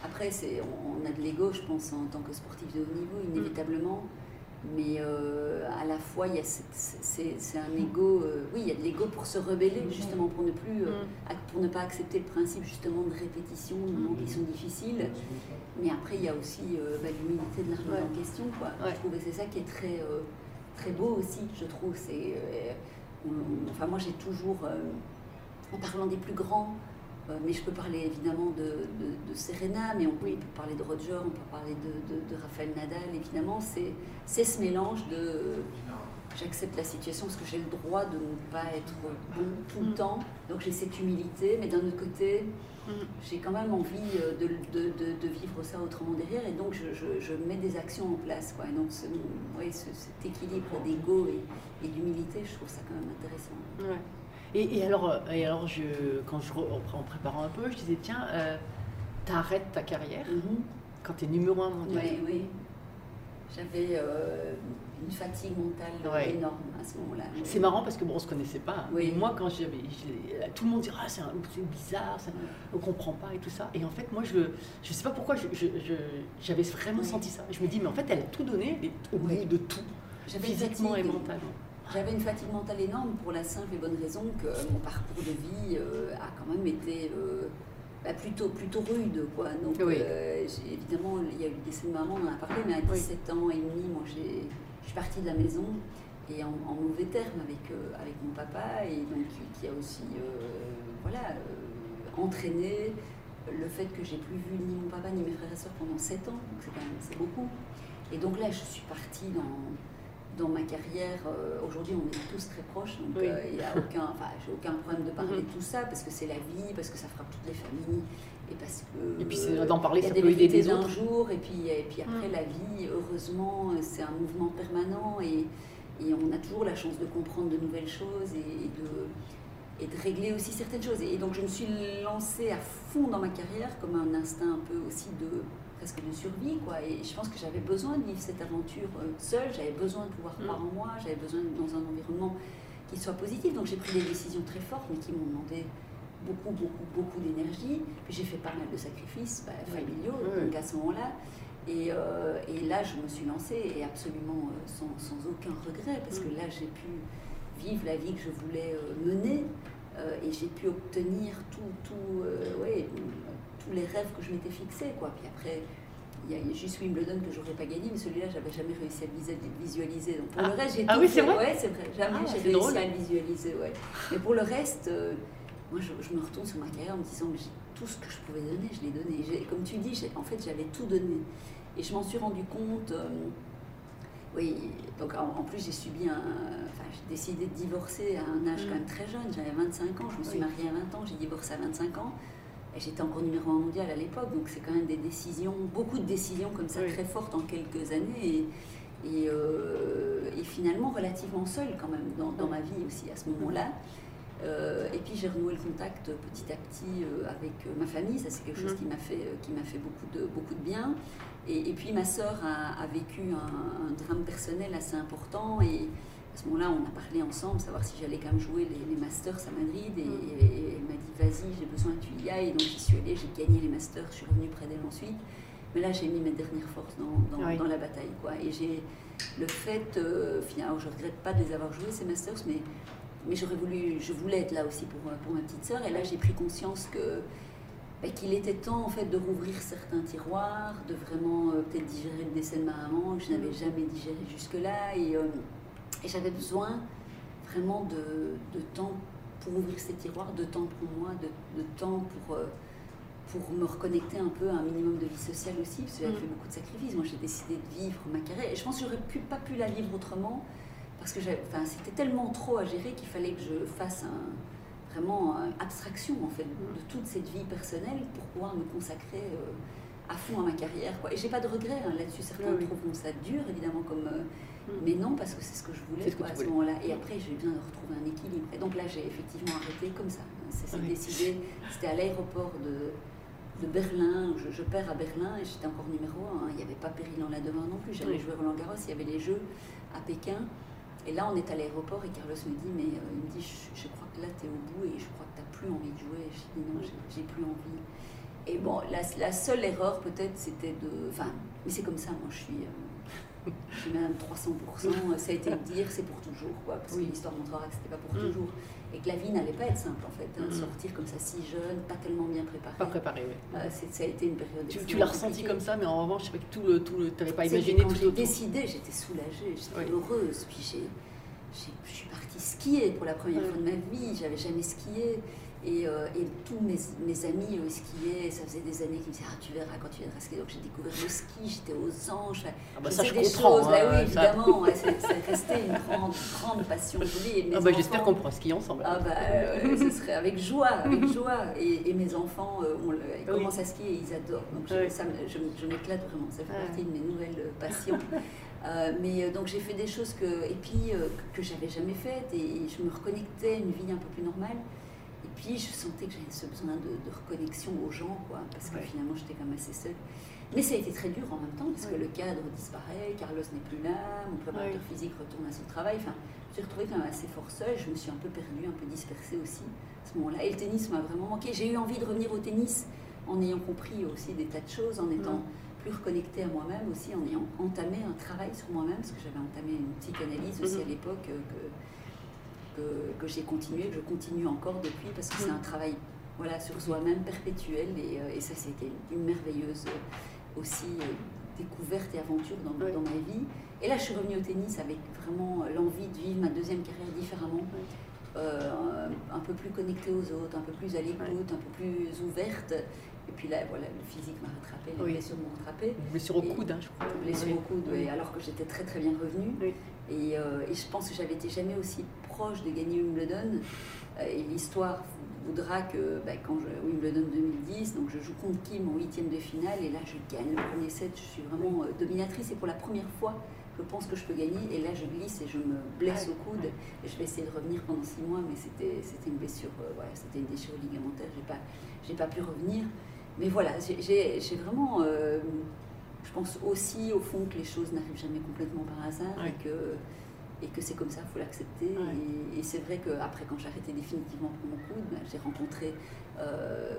Après, c'est, on, a de l'ego, je pense, en tant que sportif de haut niveau, inévitablement. Mais euh, à la fois, il y a cette- c'est, c'est un ego. euh, oui, il y a de l'ego pour se rebeller, justement, pour ne plus, euh, Mm. pour ne pas accepter le principe justement de répétition, de moments qui sont difficiles. Mais après, il y a aussi euh, bah, l'humilité de la remise Ouais. en question, quoi. Ouais. Je trouve que c'est ça qui est très, euh, très beau aussi, je trouve. C'est, euh, on- enfin, moi, j'ai toujours, euh, en parlant des plus grands, mais je peux parler évidemment de, de, de Serena, mais on peut, on peut parler de Roger, on peut parler de, de, de Rafael Nadal, évidemment. C'est, c'est ce mélange de j'accepte la situation parce que j'ai le droit de ne pas être bon tout le Mm. temps, donc j'ai cette humilité, mais d'un autre côté, Mm. j'ai quand même envie euh, de, de, de, de vivre ça autrement derrière, et donc je, je, je mets des actions en place. Quoi. Et donc ce, cet équilibre d'ego et, et d'humilité, je trouve ça quand même intéressant. Ouais. Et, et alors, euh, et alors je, quand je, en, préparant un peu, je disais tiens, euh, t'arrêtes ta carrière quand t'es numéro un mondial. Oui, oui. J'avais euh, une fatigue mentale Ouais. énorme à ce moment-là. C'est marrant parce que bon, on se connaissait pas. Oui. Moi, quand j'avais, tout le monde dit ah c'est, un- c'est bizarre, ça, on comprend pas et tout ça. Et en fait, moi, je, je sais pas pourquoi, je, je- je- j'avais vraiment Oui. senti ça. Je me dis mais en fait, elle a tout donné, au bout Oui. de tout, J'avais physiquement et mentalement. J'avais une fatigue mentale énorme pour la simple et bonne raison que mon parcours de vie euh, a quand même été euh, bah, plutôt, plutôt rude. Quoi. Donc, Oui. euh, évidemment, il y a eu le décès de maman, on en a parlé, mais à Oui. 17 ans et demi, moi, j'ai, je suis partie de la maison et en, en mauvais termes avec, euh, avec mon papa, et donc qui, a aussi euh, voilà, euh, entraîné le fait que j'ai plus vu ni mon papa ni mes frères et sœurs pendant 7 ans, donc c'est beaucoup. Et donc là, je suis partie dans, dans ma carrière. euh, Aujourd'hui, on est tous très proches, donc Oui. euh, y a aucun, enfin, j'ai aucun problème de parler Mhm. de tout ça parce que c'est la vie, parce que ça frappe toutes les familles et parce que Et puis c'est d'en parler, il y a ça des peut aider d'un autres. jour et puis et puis après Mhm. la vie, heureusement, c'est un mouvement permanent et, et on a toujours la chance de comprendre de nouvelles choses et, et de et de régler aussi certaines choses. Et donc je me suis lancée à fond dans ma carrière comme un instinct un peu aussi de presque de survie quoi. Et je pense que j'avais besoin de vivre cette aventure euh, seule. J'avais besoin de pouvoir croire en moi. J'avais besoin d'être dans un environnement qui soit positif. Donc j'ai pris des décisions très fortes, mais qui m'ont demandé beaucoup, beaucoup, beaucoup d'énergie. Puis j'ai fait pas mal de sacrifices bah, familiaux Oui, donc à ce moment-là. Et, euh, et là, je me suis lancée et absolument euh, sans, sans aucun regret, parce que Mm. là, j'ai pu vivre la vie que je voulais mener euh, et j'ai pu obtenir tout, tout, euh, ouais, tous les rêves que je m'étais fixés. Quoi. Puis après, il y a juste Wimbledon que j'aurais pas gagné, mais celui-là, j'avais jamais réussi à le visualiser. Donc pour Ah. le reste, j'ai Ah oui, c'est vrai Ouais, c'est vrai. Jamais Ah, j'ai réussi drôle. à le visualiser. Ouais. Mais pour le reste, euh, moi, je, je me retourne sur ma carrière en me disant que j'ai tout ce que je pouvais donner, je l'ai donné. Comme tu dis, en fait, j'avais tout donné. Et je m'en suis rendu compte. euh, oui, donc en, en plus, j'ai subi un. Enfin, j'ai décidé de divorcer à un âge Mm. quand même très jeune. J'avais 25 ans, je me suis Oui. mariée à 20 ans, j'ai divorcé à 25 ans. Et J'étais encore numéro un mondial à l'époque, donc c'est quand même des décisions, beaucoup de décisions comme ça Oui. très fortes en quelques années. Et, et, euh, et finalement relativement seule quand même dans, dans ma vie aussi à ce moment-là. Euh, et puis j'ai renoué le contact petit à petit euh, avec ma famille, ça c'est quelque chose Mhm. qui m'a fait, qui m'a fait beaucoup, de, beaucoup de bien. Et, et puis ma sœur a, a vécu un, un drame personnel assez important et à ce moment-là on a parlé ensemble, savoir si j'allais quand même jouer les, les Masters à Madrid et, et- et elle m'a dit vas-y j'ai besoin que tu y ailles et donc j'y suis allée, j'ai gagné les Masters, je suis revenue près d'elle ensuite. Mais là j'ai mis mes dernières forces dans, dans, Oui. dans la bataille quoi. Et j'ai le fait, euh, finalement je regrette pas de les avoir joués ces Masters mais mais j'aurais voulu, je voulais être là aussi pour, pour ma petite sœur. Et là, j'ai pris conscience que bah, qu'il était temps en fait de rouvrir certains tiroirs, de vraiment euh, peut-être digérer le décès de ma maman que je n'avais jamais digéré jusque-là. Et, euh, et j'avais besoin vraiment de, de temps pour ouvrir ces tiroirs, de temps pour moi, de, de temps pour, euh, pour me reconnecter un peu à un minimum de vie sociale aussi, parce que j'avais Mm. fait beaucoup de sacrifices. Moi, j'ai décidé de vivre ma carrière. Et je pense que j'aurais pu, pas pu la vivre autrement parce que enfin, c'était tellement trop à gérer qu'il fallait que je fasse un, vraiment abstraction en fait de toute cette vie personnelle pour pouvoir me consacrer euh, à fond à ma carrière. Quoi. Et j'ai pas de regrets hein, là-dessus. Certains Oui, oui. trouveront ça dur évidemment comme, euh, Mm. Mais non parce que c'est ce que je voulais C'est quoi, à ce moment-là. Et après j'ai besoin de retrouver un équilibre. Et donc là j'ai effectivement arrêté comme ça. S'est Oui. décidé. C'était à l'aéroport de de Berlin, je, je perds à Berlin et j'étais encore numéro 1. Il n'y avait pas péril en la demeure non plus. J'allais Oui. jouer Roland Garros, il y avait les Jeux à Pékin. Et là, on est à l'aéroport et Carlos me dit, mais euh, il me dit, je, je crois que là, tu es au bout et je crois que tu n'as plus envie de jouer. Je dis, non, j'ai- plus envie. Et bon, la, la seule erreur peut-être, c'était de... Enfin, mais c'est comme ça, moi, je suis... euh, je suis même 300%, ça a été de dire c'est pour toujours, quoi, parce Oui. que l'histoire montrera que c'était pas pour Mm. toujours. Et que la vie n'allait pas être simple, en fait. hein, Mm. Sortir comme ça si jeune, pas tellement bien préparé. Pas préparé, oui. Euh, c'est- ça a été une période. Tu, tu l'as ressenti comme ça, mais en revanche, avec tout le, tout le, pas imaginé quand tout j'ai décidé, j'étais soulagée, j'étais Oui. heureuse. Puis j'ai, je suis partie skier pour la première Oui. fois de ma vie. J'avais jamais skié. Et, euh, et tous mes, mes amis euh, skiaient. Ça faisait des années qu'ils me disaient Ah, tu verras quand tu viendras skier. Donc j'ai découvert le ski, j'étais aux anges. Ah bah je ça, je des comprends, choses. Bah hein, oui, ça. évidemment. ouais, c'est, c'est resté une grande, grande passion. Je et Ah bah, j'espère qu'on pourra skier ensemble. ah bah, euh, ce serait avec joie, avec joie. Et, et mes enfants, euh, on ils Oui. commencent à skier et ils adorent. Donc je, Oui. ça je, je m'éclate vraiment. Ça fait partie de mes nouvelles euh, passions. Euh, mais euh, donc j'ai fait des choses que, et puis euh, que, que j'avais jamais faites et je me reconnectais à une vie un peu plus normale. Puis je sentais que j'avais ce besoin de, de reconnexion aux gens, quoi, parce que Ouais. finalement j'étais quand même assez seule. Mais ça a été très dur en même temps, parce que le cadre disparaît, Carlos n'est plus là, mon préparateur Ouais. physique retourne à son travail. Enfin, je me suis retrouvée quand même assez fort seule, je me suis un peu perdue, un peu dispersée aussi à ce moment-là. Et le tennis m'a vraiment manqué. J'ai eu envie de revenir au tennis en ayant compris aussi des tas de choses, en étant plus reconnectée à moi-même aussi, en ayant entamé un travail sur moi-même, parce que j'avais entamé une psychanalyse aussi Mhm. à l'époque euh, que, que, que j'ai continué, que je continue encore depuis, parce que c'est un travail voilà, sur soi-même perpétuel, et, euh, et ça c'était une merveilleuse euh, aussi euh, découverte et aventure dans, Oui. dans ma vie. Et là je suis revenue au tennis avec vraiment l'envie de vivre ma deuxième carrière différemment. Euh, un peu plus connectée aux autres, un peu plus à l'écoute, un peu plus ouverte. Et puis là, voilà, le physique m'a rattrapé, les Oui. blessures m'ont rattrapé. Blessure au coude, hein, je crois. Blessure Oui. au coude, Oui. alors que j'étais très très bien revenue. Euh, et je pense que j'avais été jamais aussi proche de gagner Wimbledon. Euh, et l'histoire voudra que bah, quand je, Wimbledon 2010, donc je joue contre Kim en huitième de finale, et là je gagne le premier set, je suis vraiment euh, dominatrice, et pour la première fois, je pense que je peux gagner, et là je glisse et je me blesse au coude, et je vais essayer de revenir pendant six mois, mais c'était c'était une blessure, euh, voilà, c'était une déchirure ligamentaire, j'ai pas, j'ai pas pu revenir. Mais voilà, j'ai- vraiment, euh, je pense aussi au fond que les choses n'arrivent jamais complètement par hasard et que et que c'est comme ça, il faut l'accepter. Ouais. Et, et c'est vrai qu'après, quand j'ai arrêté définitivement pour mon coude, ben, j'ai rencontré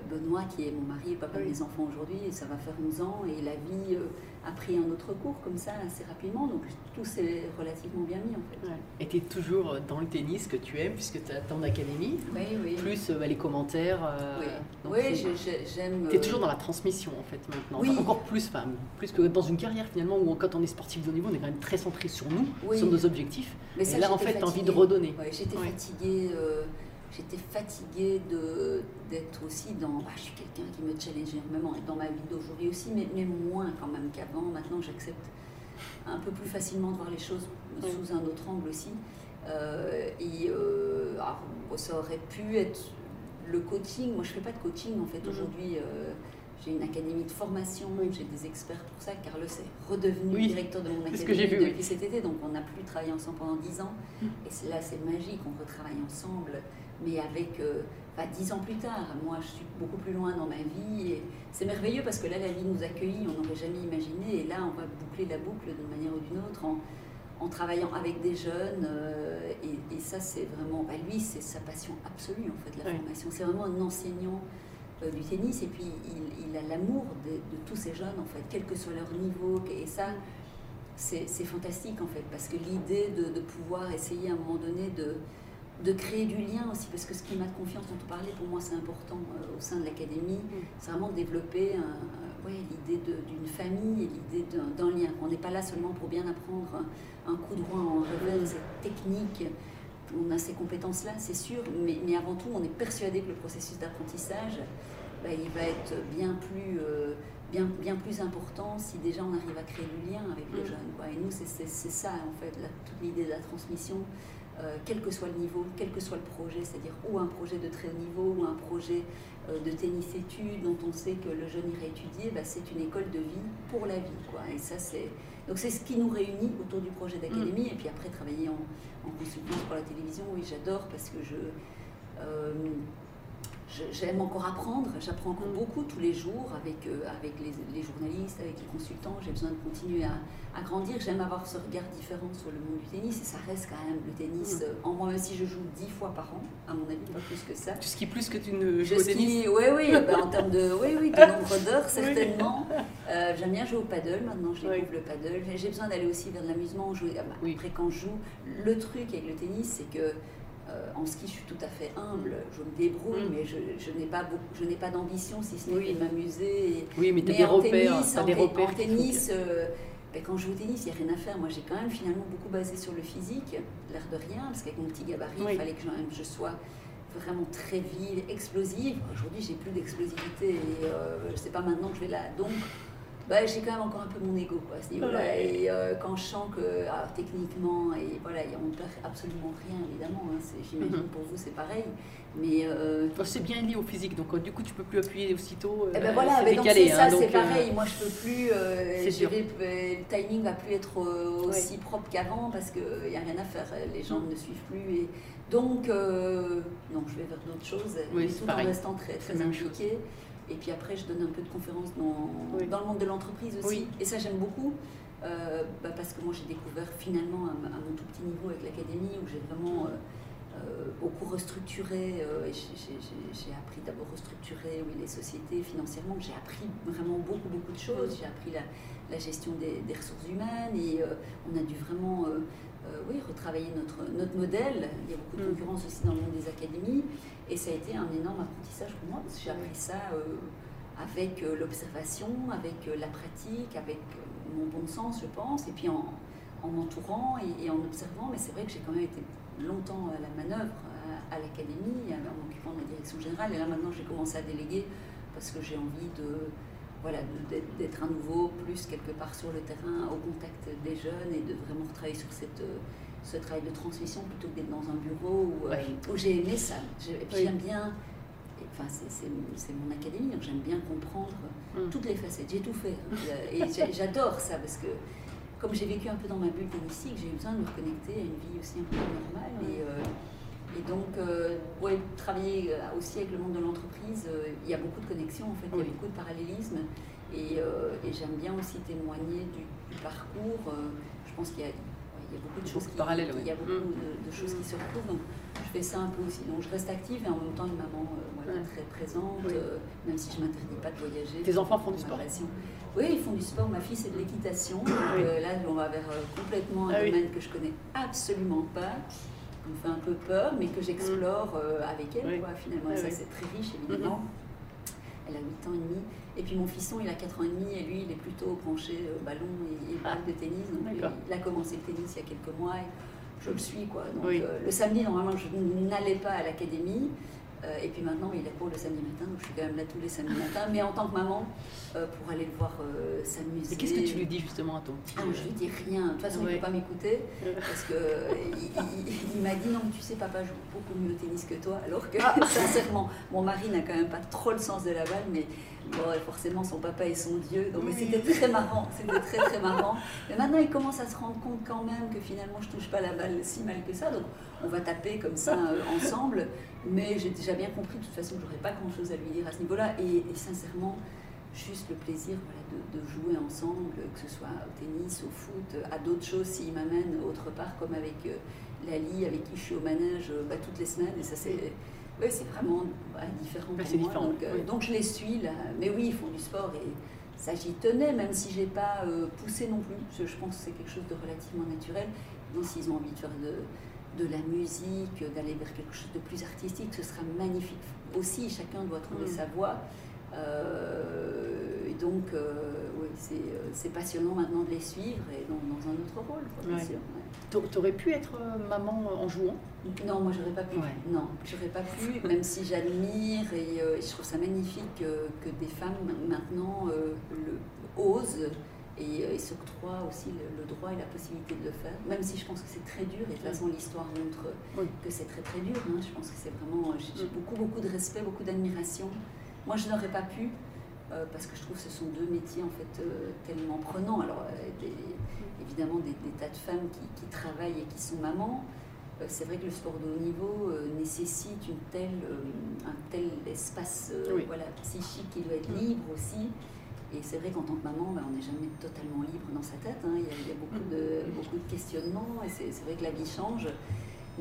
Benoît, qui est mon mari, le papa Oui. de mes enfants aujourd'hui, et ça va faire 11 ans, et la vie euh, a pris un autre cours comme ça assez rapidement, donc tout s'est relativement bien mis en fait. Ouais. Et tu es toujours dans le tennis que tu aimes, puisque tu as ton académie, Oui, oui. plus euh, bah, les commentaires. euh, oui, j'aime. Tu es euh, toujours dans la transmission en fait maintenant. Oui. Enfin, encore plus, enfin, plus que dans une carrière finalement où quand on est sportif de haut niveau, on est quand même très centré sur nous, Oui. sur nos objectifs. Mais Et ça, là en fait, tu as envie de redonner. Ouais, j'étais Ouais. fatiguée. euh, j'étais fatiguée de d'être aussi dans. bah, je suis quelqu'un qui me challenge énormément et dans ma vie d'aujourd'hui aussi, mais, mais moins quand même qu'avant. Maintenant, j'accepte un peu plus facilement de voir les choses sous un autre angle aussi. Euh, et euh, alors, ça aurait pu être le coaching, moi je fais pas de coaching en fait Mhm. aujourd'hui. euh, j'ai une académie de formation, Oui. j'ai des experts pour ça. Carlos est redevenu Oui, directeur de mon académie que oui. depuis cet été, donc on n'a plus travaillé ensemble pendant 10 ans. Mhm. Et là, c'est magique, on retravaille ensemble, mais avec, euh, enfin, 10 ans plus tard. Moi, je suis beaucoup plus loin dans ma vie. et C'est merveilleux parce que là, la vie nous accueille, on n'aurait jamais imaginé. Et là, on va boucler la boucle d'une manière ou d'une autre en, en travaillant avec des jeunes. euh, et, et ça, c'est vraiment, bah, lui, c'est sa passion absolue, en fait, la Oui. formation. C'est vraiment un enseignant euh, du tennis. Et puis, il, il a l'amour de, de tous ces jeunes, en fait, quel que soit leur niveau. Et ça, c'est c'est fantastique en fait, parce que l'idée de, de pouvoir essayer à un moment donné de, de créer du lien aussi, parce que ce climat de confiance dont on parlait, pour moi c'est important euh, au sein de l'académie, c'est vraiment développer un- ouais, l'idée de- d'une famille et l'idée d'un- lien. On n'est pas là seulement pour bien apprendre un, un coup de droit en revers, c'est technique. On a ces compétences-là, c'est sûr, mais, mais avant tout, on est persuadé que le processus d'apprentissage, bah, il va être bien plus, euh, bien, bien plus important si déjà on arrive à créer du lien avec les Mm. jeunes. quoi. Et nous, c'est ça, en fait, toute l'idée de la transmission, euh, quel que soit le niveau, quel que soit le projet, c'est-à-dire ou un projet de très haut niveau, ou un projet euh, de tennis-études dont on sait que le jeune irait étudier, bah, c'est une école de vie pour la vie. Quoi. Et ça, c'est... Donc c'est ce qui nous réunit autour du projet d'académie. Et puis après, travailler en, en consultance pour la télévision, oui, j'adore parce que je... euh, je- J'aime encore apprendre, j'apprends encore Mm. beaucoup tous les jours avec, euh, avec les, les journalistes, avec les consultants. J'ai besoin de continuer à, à grandir. J'aime avoir ce regard différent sur le monde du tennis et ça reste quand même le tennis Mm. euh, en moi, même si je joue dix fois par an, à mon avis, pas plus que ça. Tu skis plus que tu ne Je joues au tennis oui, oui, bah, en termes de, oui, oui, de nombre d'heures, certainement. Euh, J'aime bien jouer au paddle, maintenant je découvre Oui. le paddle. J'ai- besoin d'aller aussi vers de l'amusement, jouer. ah bah, Oui. Après, quand je joue, le truc avec le tennis, c'est que euh, en ski, je suis tout à fait humble, je me débrouille, Mm. mais je, je n'ai pas, beaucoup- je n'ai pas d'ambition si ce n'est Oui. de m'amuser. Oui, mais tu as des en repères. tennis, en, des repères tennis, euh, ben, quand je joue au tennis, il n'y a rien à faire. Moi, j'ai quand même finalement beaucoup basé sur le physique, l'air de rien, parce qu'avec mon petit gabarit, Oui. il fallait que je, je sois vraiment très vive, explosive. Aujourd'hui, j'ai plus d'explosivité et euh, je sais pas maintenant que je vais là. Donc, ben, j'ai quand même encore un peu mon ego quoi, à ce niveau-là. Ouais. Et euh, quand je sens que ah, techniquement, et voilà, on ne perd absolument rien, évidemment. hein, J'imagine Mhm. pour vous, c'est pareil. Mais euh, C'est bien lié au physique, donc euh, du coup tu peux plus appuyer aussitôt. euh, eh ben voilà, mais donc c'est hein, ça, c'est pareil. Moi, je peux plus. vais- le timing va plus être aussi propre qu'avant parce qu'il n'y a rien à faire. Les gens Mm. ne suivent plus. Et donc, non, je vais vers d'autres choses, Oui, tout en restant très, très impliquée. Et puis après, je donne un peu de conférences dans, Oui. dans le monde de l'entreprise aussi. Oui. Et ça, j'aime beaucoup. euh, bah, parce que moi, j'ai découvert finalement à, mon tout petit niveau avec l'académie où j'ai vraiment euh, euh, beaucoup restructuré. euh, et j'ai- appris d'abord restructurer oui, les sociétés financièrement. J'ai appris vraiment beaucoup, beaucoup de choses. J'ai appris la, la gestion des, des ressources humaines et euh, on a dû vraiment oui, retravailler notre, notre modèle. Il y a beaucoup de Mm. concurrence aussi dans le monde des académies. Et ça a été un énorme apprentissage pour moi parce que j'ai appris ça euh, avec euh, l'observation, avec euh, la pratique, avec mon bon sens, je pense, et puis en, en m'entourant et, et en observant. Mais c'est vrai que j'ai quand même été longtemps à la manœuvre à, à l'académie, en m'occupant de la direction générale. Et là maintenant, j'ai commencé à déléguer parce que j'ai envie de voilà, d'être- à nouveau plus quelque part sur le terrain, au contact des jeunes et de vraiment travailler sur cette, ce travail de transmission plutôt que d'être dans un bureau où, euh, Ouais. où j'ai aimé ça. J'ai- Et puis Oui. j'aime bien, et, enfin c'est- mon académie, donc j'aime bien comprendre Mm. toutes les facettes. J'ai tout fait. hein. Et j'ai- j'adore ça parce que comme j'ai vécu un peu dans ma bulle tennistique, j'ai eu besoin de me reconnecter à une vie aussi un peu normale. Et, euh, et donc, euh, ouais, travailler euh, aussi avec le monde de l'entreprise, euh, il y a beaucoup de connexions en fait, il y a beaucoup de parallélisme. Et, euh, et j'aime bien aussi témoigner du, du parcours. Euh, je pense qu'il y a, il y a beaucoup de Beaucoup choses de qui, parallèles, il y a oui. beaucoup Mm. de, de choses qui se retrouvent. Donc, je fais ça un peu aussi. Donc, je reste active et en même temps une maman euh, voilà, très présente, Oui. euh, même si je m'interdis pas de voyager. Tes enfants font du sport. Oui, ils font du sport. Ma fille, c'est de l'équitation. Donc, euh, là, on va vers euh, complètement un Ah oui. domaine que je connais absolument pas, qui me fait un peu peur, mais que j'explore euh, avec elle. Oui. Quoi, finalement, et Ah ça, oui. c'est très riche, évidemment. Elle a 8 ans et demi. Et puis mon fisson, il a 4 ans et demi, et lui, il est plutôt branché euh, ballon et, et balle Ah. de tennis. Donc, il a commencé le tennis il y a quelques mois. Et je le suis, quoi. Donc, Oui. euh, le samedi, normalement, je n'allais pas à l'académie. Euh, et puis maintenant, il est pour le samedi matin, donc je suis quand même là tous les samedis matins. Mais en tant que maman, euh, pour aller le voir euh, s'amuser. Et qu'est-ce que tu lui dis justement à ton petit Ah, je lui dis rien. De toute façon, il ne peut pas m'écouter parce que il, il- il m'a dit non, tu sais, papa joue beaucoup mieux au tennis que toi. Alors que sincèrement, mon mari n'a quand même pas trop le sens de la balle, mais bon, forcément, son papa est son dieu. Donc, c'était très marrant. C'était très très marrant. Mais maintenant, il commence à se rendre compte quand même que finalement, je touche pas la balle si mal que ça. Donc, on va taper comme ça euh, ensemble. Mais j'ai déjà bien compris de toute façon que j'aurais pas grand chose à lui dire à ce niveau-là. Et, et sincèrement, juste le plaisir voilà, de, de jouer ensemble, que ce soit au tennis, au foot, à d'autres choses s'il m'amène autre part, comme avec euh, Lali, avec qui je suis au manège euh, bah, toutes les semaines. Et ça, c'est ouais, c'est vraiment bah, différent pour moi. différent, donc, euh, je les suis là. Mais oui, ils font du sport et ça j'y tenais, même si j'ai pas euh, poussé non plus. que Je pense que c'est quelque chose de relativement naturel. Donc s'ils ont envie de faire de, de la musique, d'aller vers quelque chose de plus artistique, ce sera magnifique. Aussi, chacun doit trouver Mm. sa voie. Euh, et donc, euh, oui, c'est euh, c'est passionnant maintenant de les suivre et dans, dans un autre rôle, quoi, bien Ouais. sûr. ouais. T'a- T'aurais pu être maman en jouant? Non, moi j'aurais pas pu. Ouais. Non, j'aurais pas pu, même si j'admire et, euh, et je trouve ça magnifique que des femmes maintenant le, osent et, euh, et s'octroient aussi le, le droit et la possibilité de le faire, même si je pense que c'est très dur et de toute façon l'histoire montre Oui. que c'est très très dur. hein. Je pense que c'est vraiment, j'ai j'ai Mm. beaucoup beaucoup de respect, beaucoup d'admiration. Moi je n'aurais pas pu. euh, parce que je trouve que ce sont deux métiers en fait euh, tellement prenants. Alors euh, des- évidemment des, des tas de femmes qui, qui travaillent et qui sont mamans, euh, c'est vrai que le sport de haut niveau euh, nécessite une telle, euh, un tel espace euh, Oui. voilà, psychique qui doit être libre aussi. Et c'est vrai qu'en tant que maman, ben, on n'est jamais totalement libre dans sa tête. hein. Il, y a, il y a beaucoup, de, beaucoup de questionnements et c'est vrai que la vie change.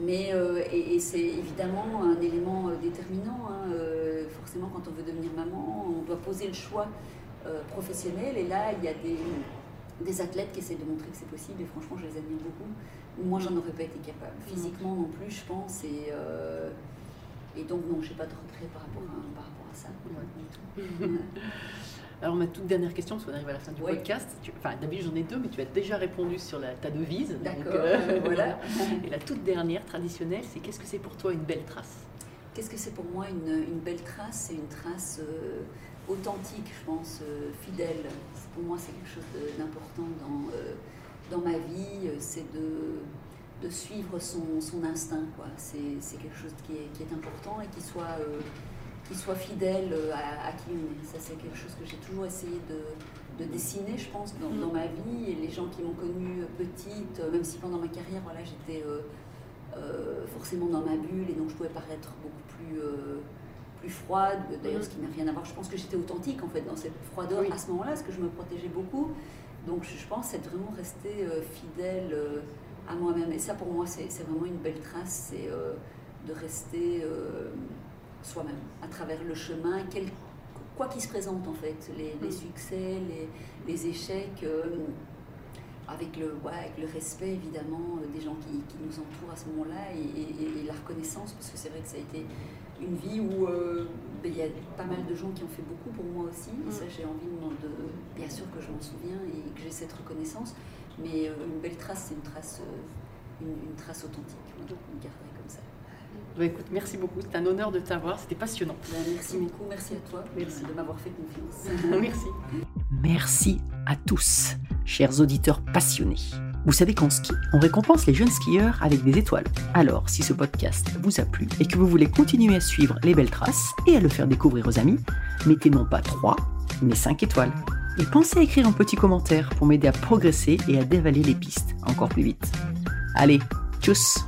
Mais euh, et, et c'est évidemment un élément euh, déterminant. hein. Euh, forcément, quand on veut devenir maman, on doit poser le choix euh, professionnel. Et là, il y a des, des athlètes qui essaient de montrer que c'est possible. Et franchement, je les admire beaucoup. Moi, j'en aurais pas été capable. Physiquement non plus, je pense. Et, et donc, non, je n'ai pas de regret par rapport à, par rapport à ça. Ouais. Alors ma toute dernière question, parce qu'on arrive à la fin du Oui. podcast. Tu- Enfin d'habitude j'en ai deux, mais tu as déjà répondu sur la, ta devise. donc, D'accord, euh, voilà. Et la toute dernière, traditionnelle, c'est qu'est-ce que c'est pour toi une belle trace? Qu'est-ce que c'est pour moi une, une belle trace? C'est une trace euh, authentique, je pense, euh, fidèle. Pour moi, c'est quelque chose d'important dans, euh, dans ma vie. euh, C'est de, de suivre son, son instinct. quoi. C'est c'est quelque chose qui est, qui est important et qui soit, euh, qui soit fidèle euh, à, à qui on est. Ça, c'est quelque chose que j'ai toujours essayé de, de dessiner, je pense, dans, Mm. dans ma vie. Et les gens qui m'ont connue petite, euh, même si pendant ma carrière, voilà, j'étais... euh, euh, forcément dans ma bulle et donc je pouvais paraître beaucoup plus, euh, plus froide, d'ailleurs ce qui n'a rien à voir, je pense que j'étais authentique en fait dans cette froideur Oui. à ce moment-là, parce que je me protégeais beaucoup, donc je, pense être vraiment restée euh, fidèle euh, à moi-même et ça pour moi c'est vraiment une belle trace, c'est euh, de rester euh, soi-même à travers le chemin, quel, quoi qu'il se présente en fait, les, les Mhm. succès, les, les échecs. euh, avec le, ouais, avec le respect évidemment euh, des gens qui, qui nous entourent à ce moment-là et, et- et la reconnaissance, parce que c'est vrai que ça a été une vie où euh, ben, il y a pas mal de gens qui ont fait beaucoup pour moi aussi, et ça j'ai envie de, bien sûr que je m'en souviens et que j'ai cette reconnaissance, mais euh, une belle trace, c'est une trace, une, une trace authentique, voilà, je le garderai comme ça. Bah, écoute, merci beaucoup, c'est un honneur de t'avoir, c'était passionnant. Ben, merci beaucoup, merci à toi Merci. de m'avoir fait confiance. Merci. Merci à tous, chers auditeurs passionnés. Vous savez qu'en ski, on récompense les jeunes skieurs avec des étoiles. Alors, si ce podcast vous a plu et que vous voulez continuer à suivre les belles traces et à le faire découvrir aux amis, mettez non pas 3, mais 5 étoiles. Et pensez à écrire un petit commentaire pour m'aider à progresser et à dévaler les pistes encore plus vite. Allez, tchuss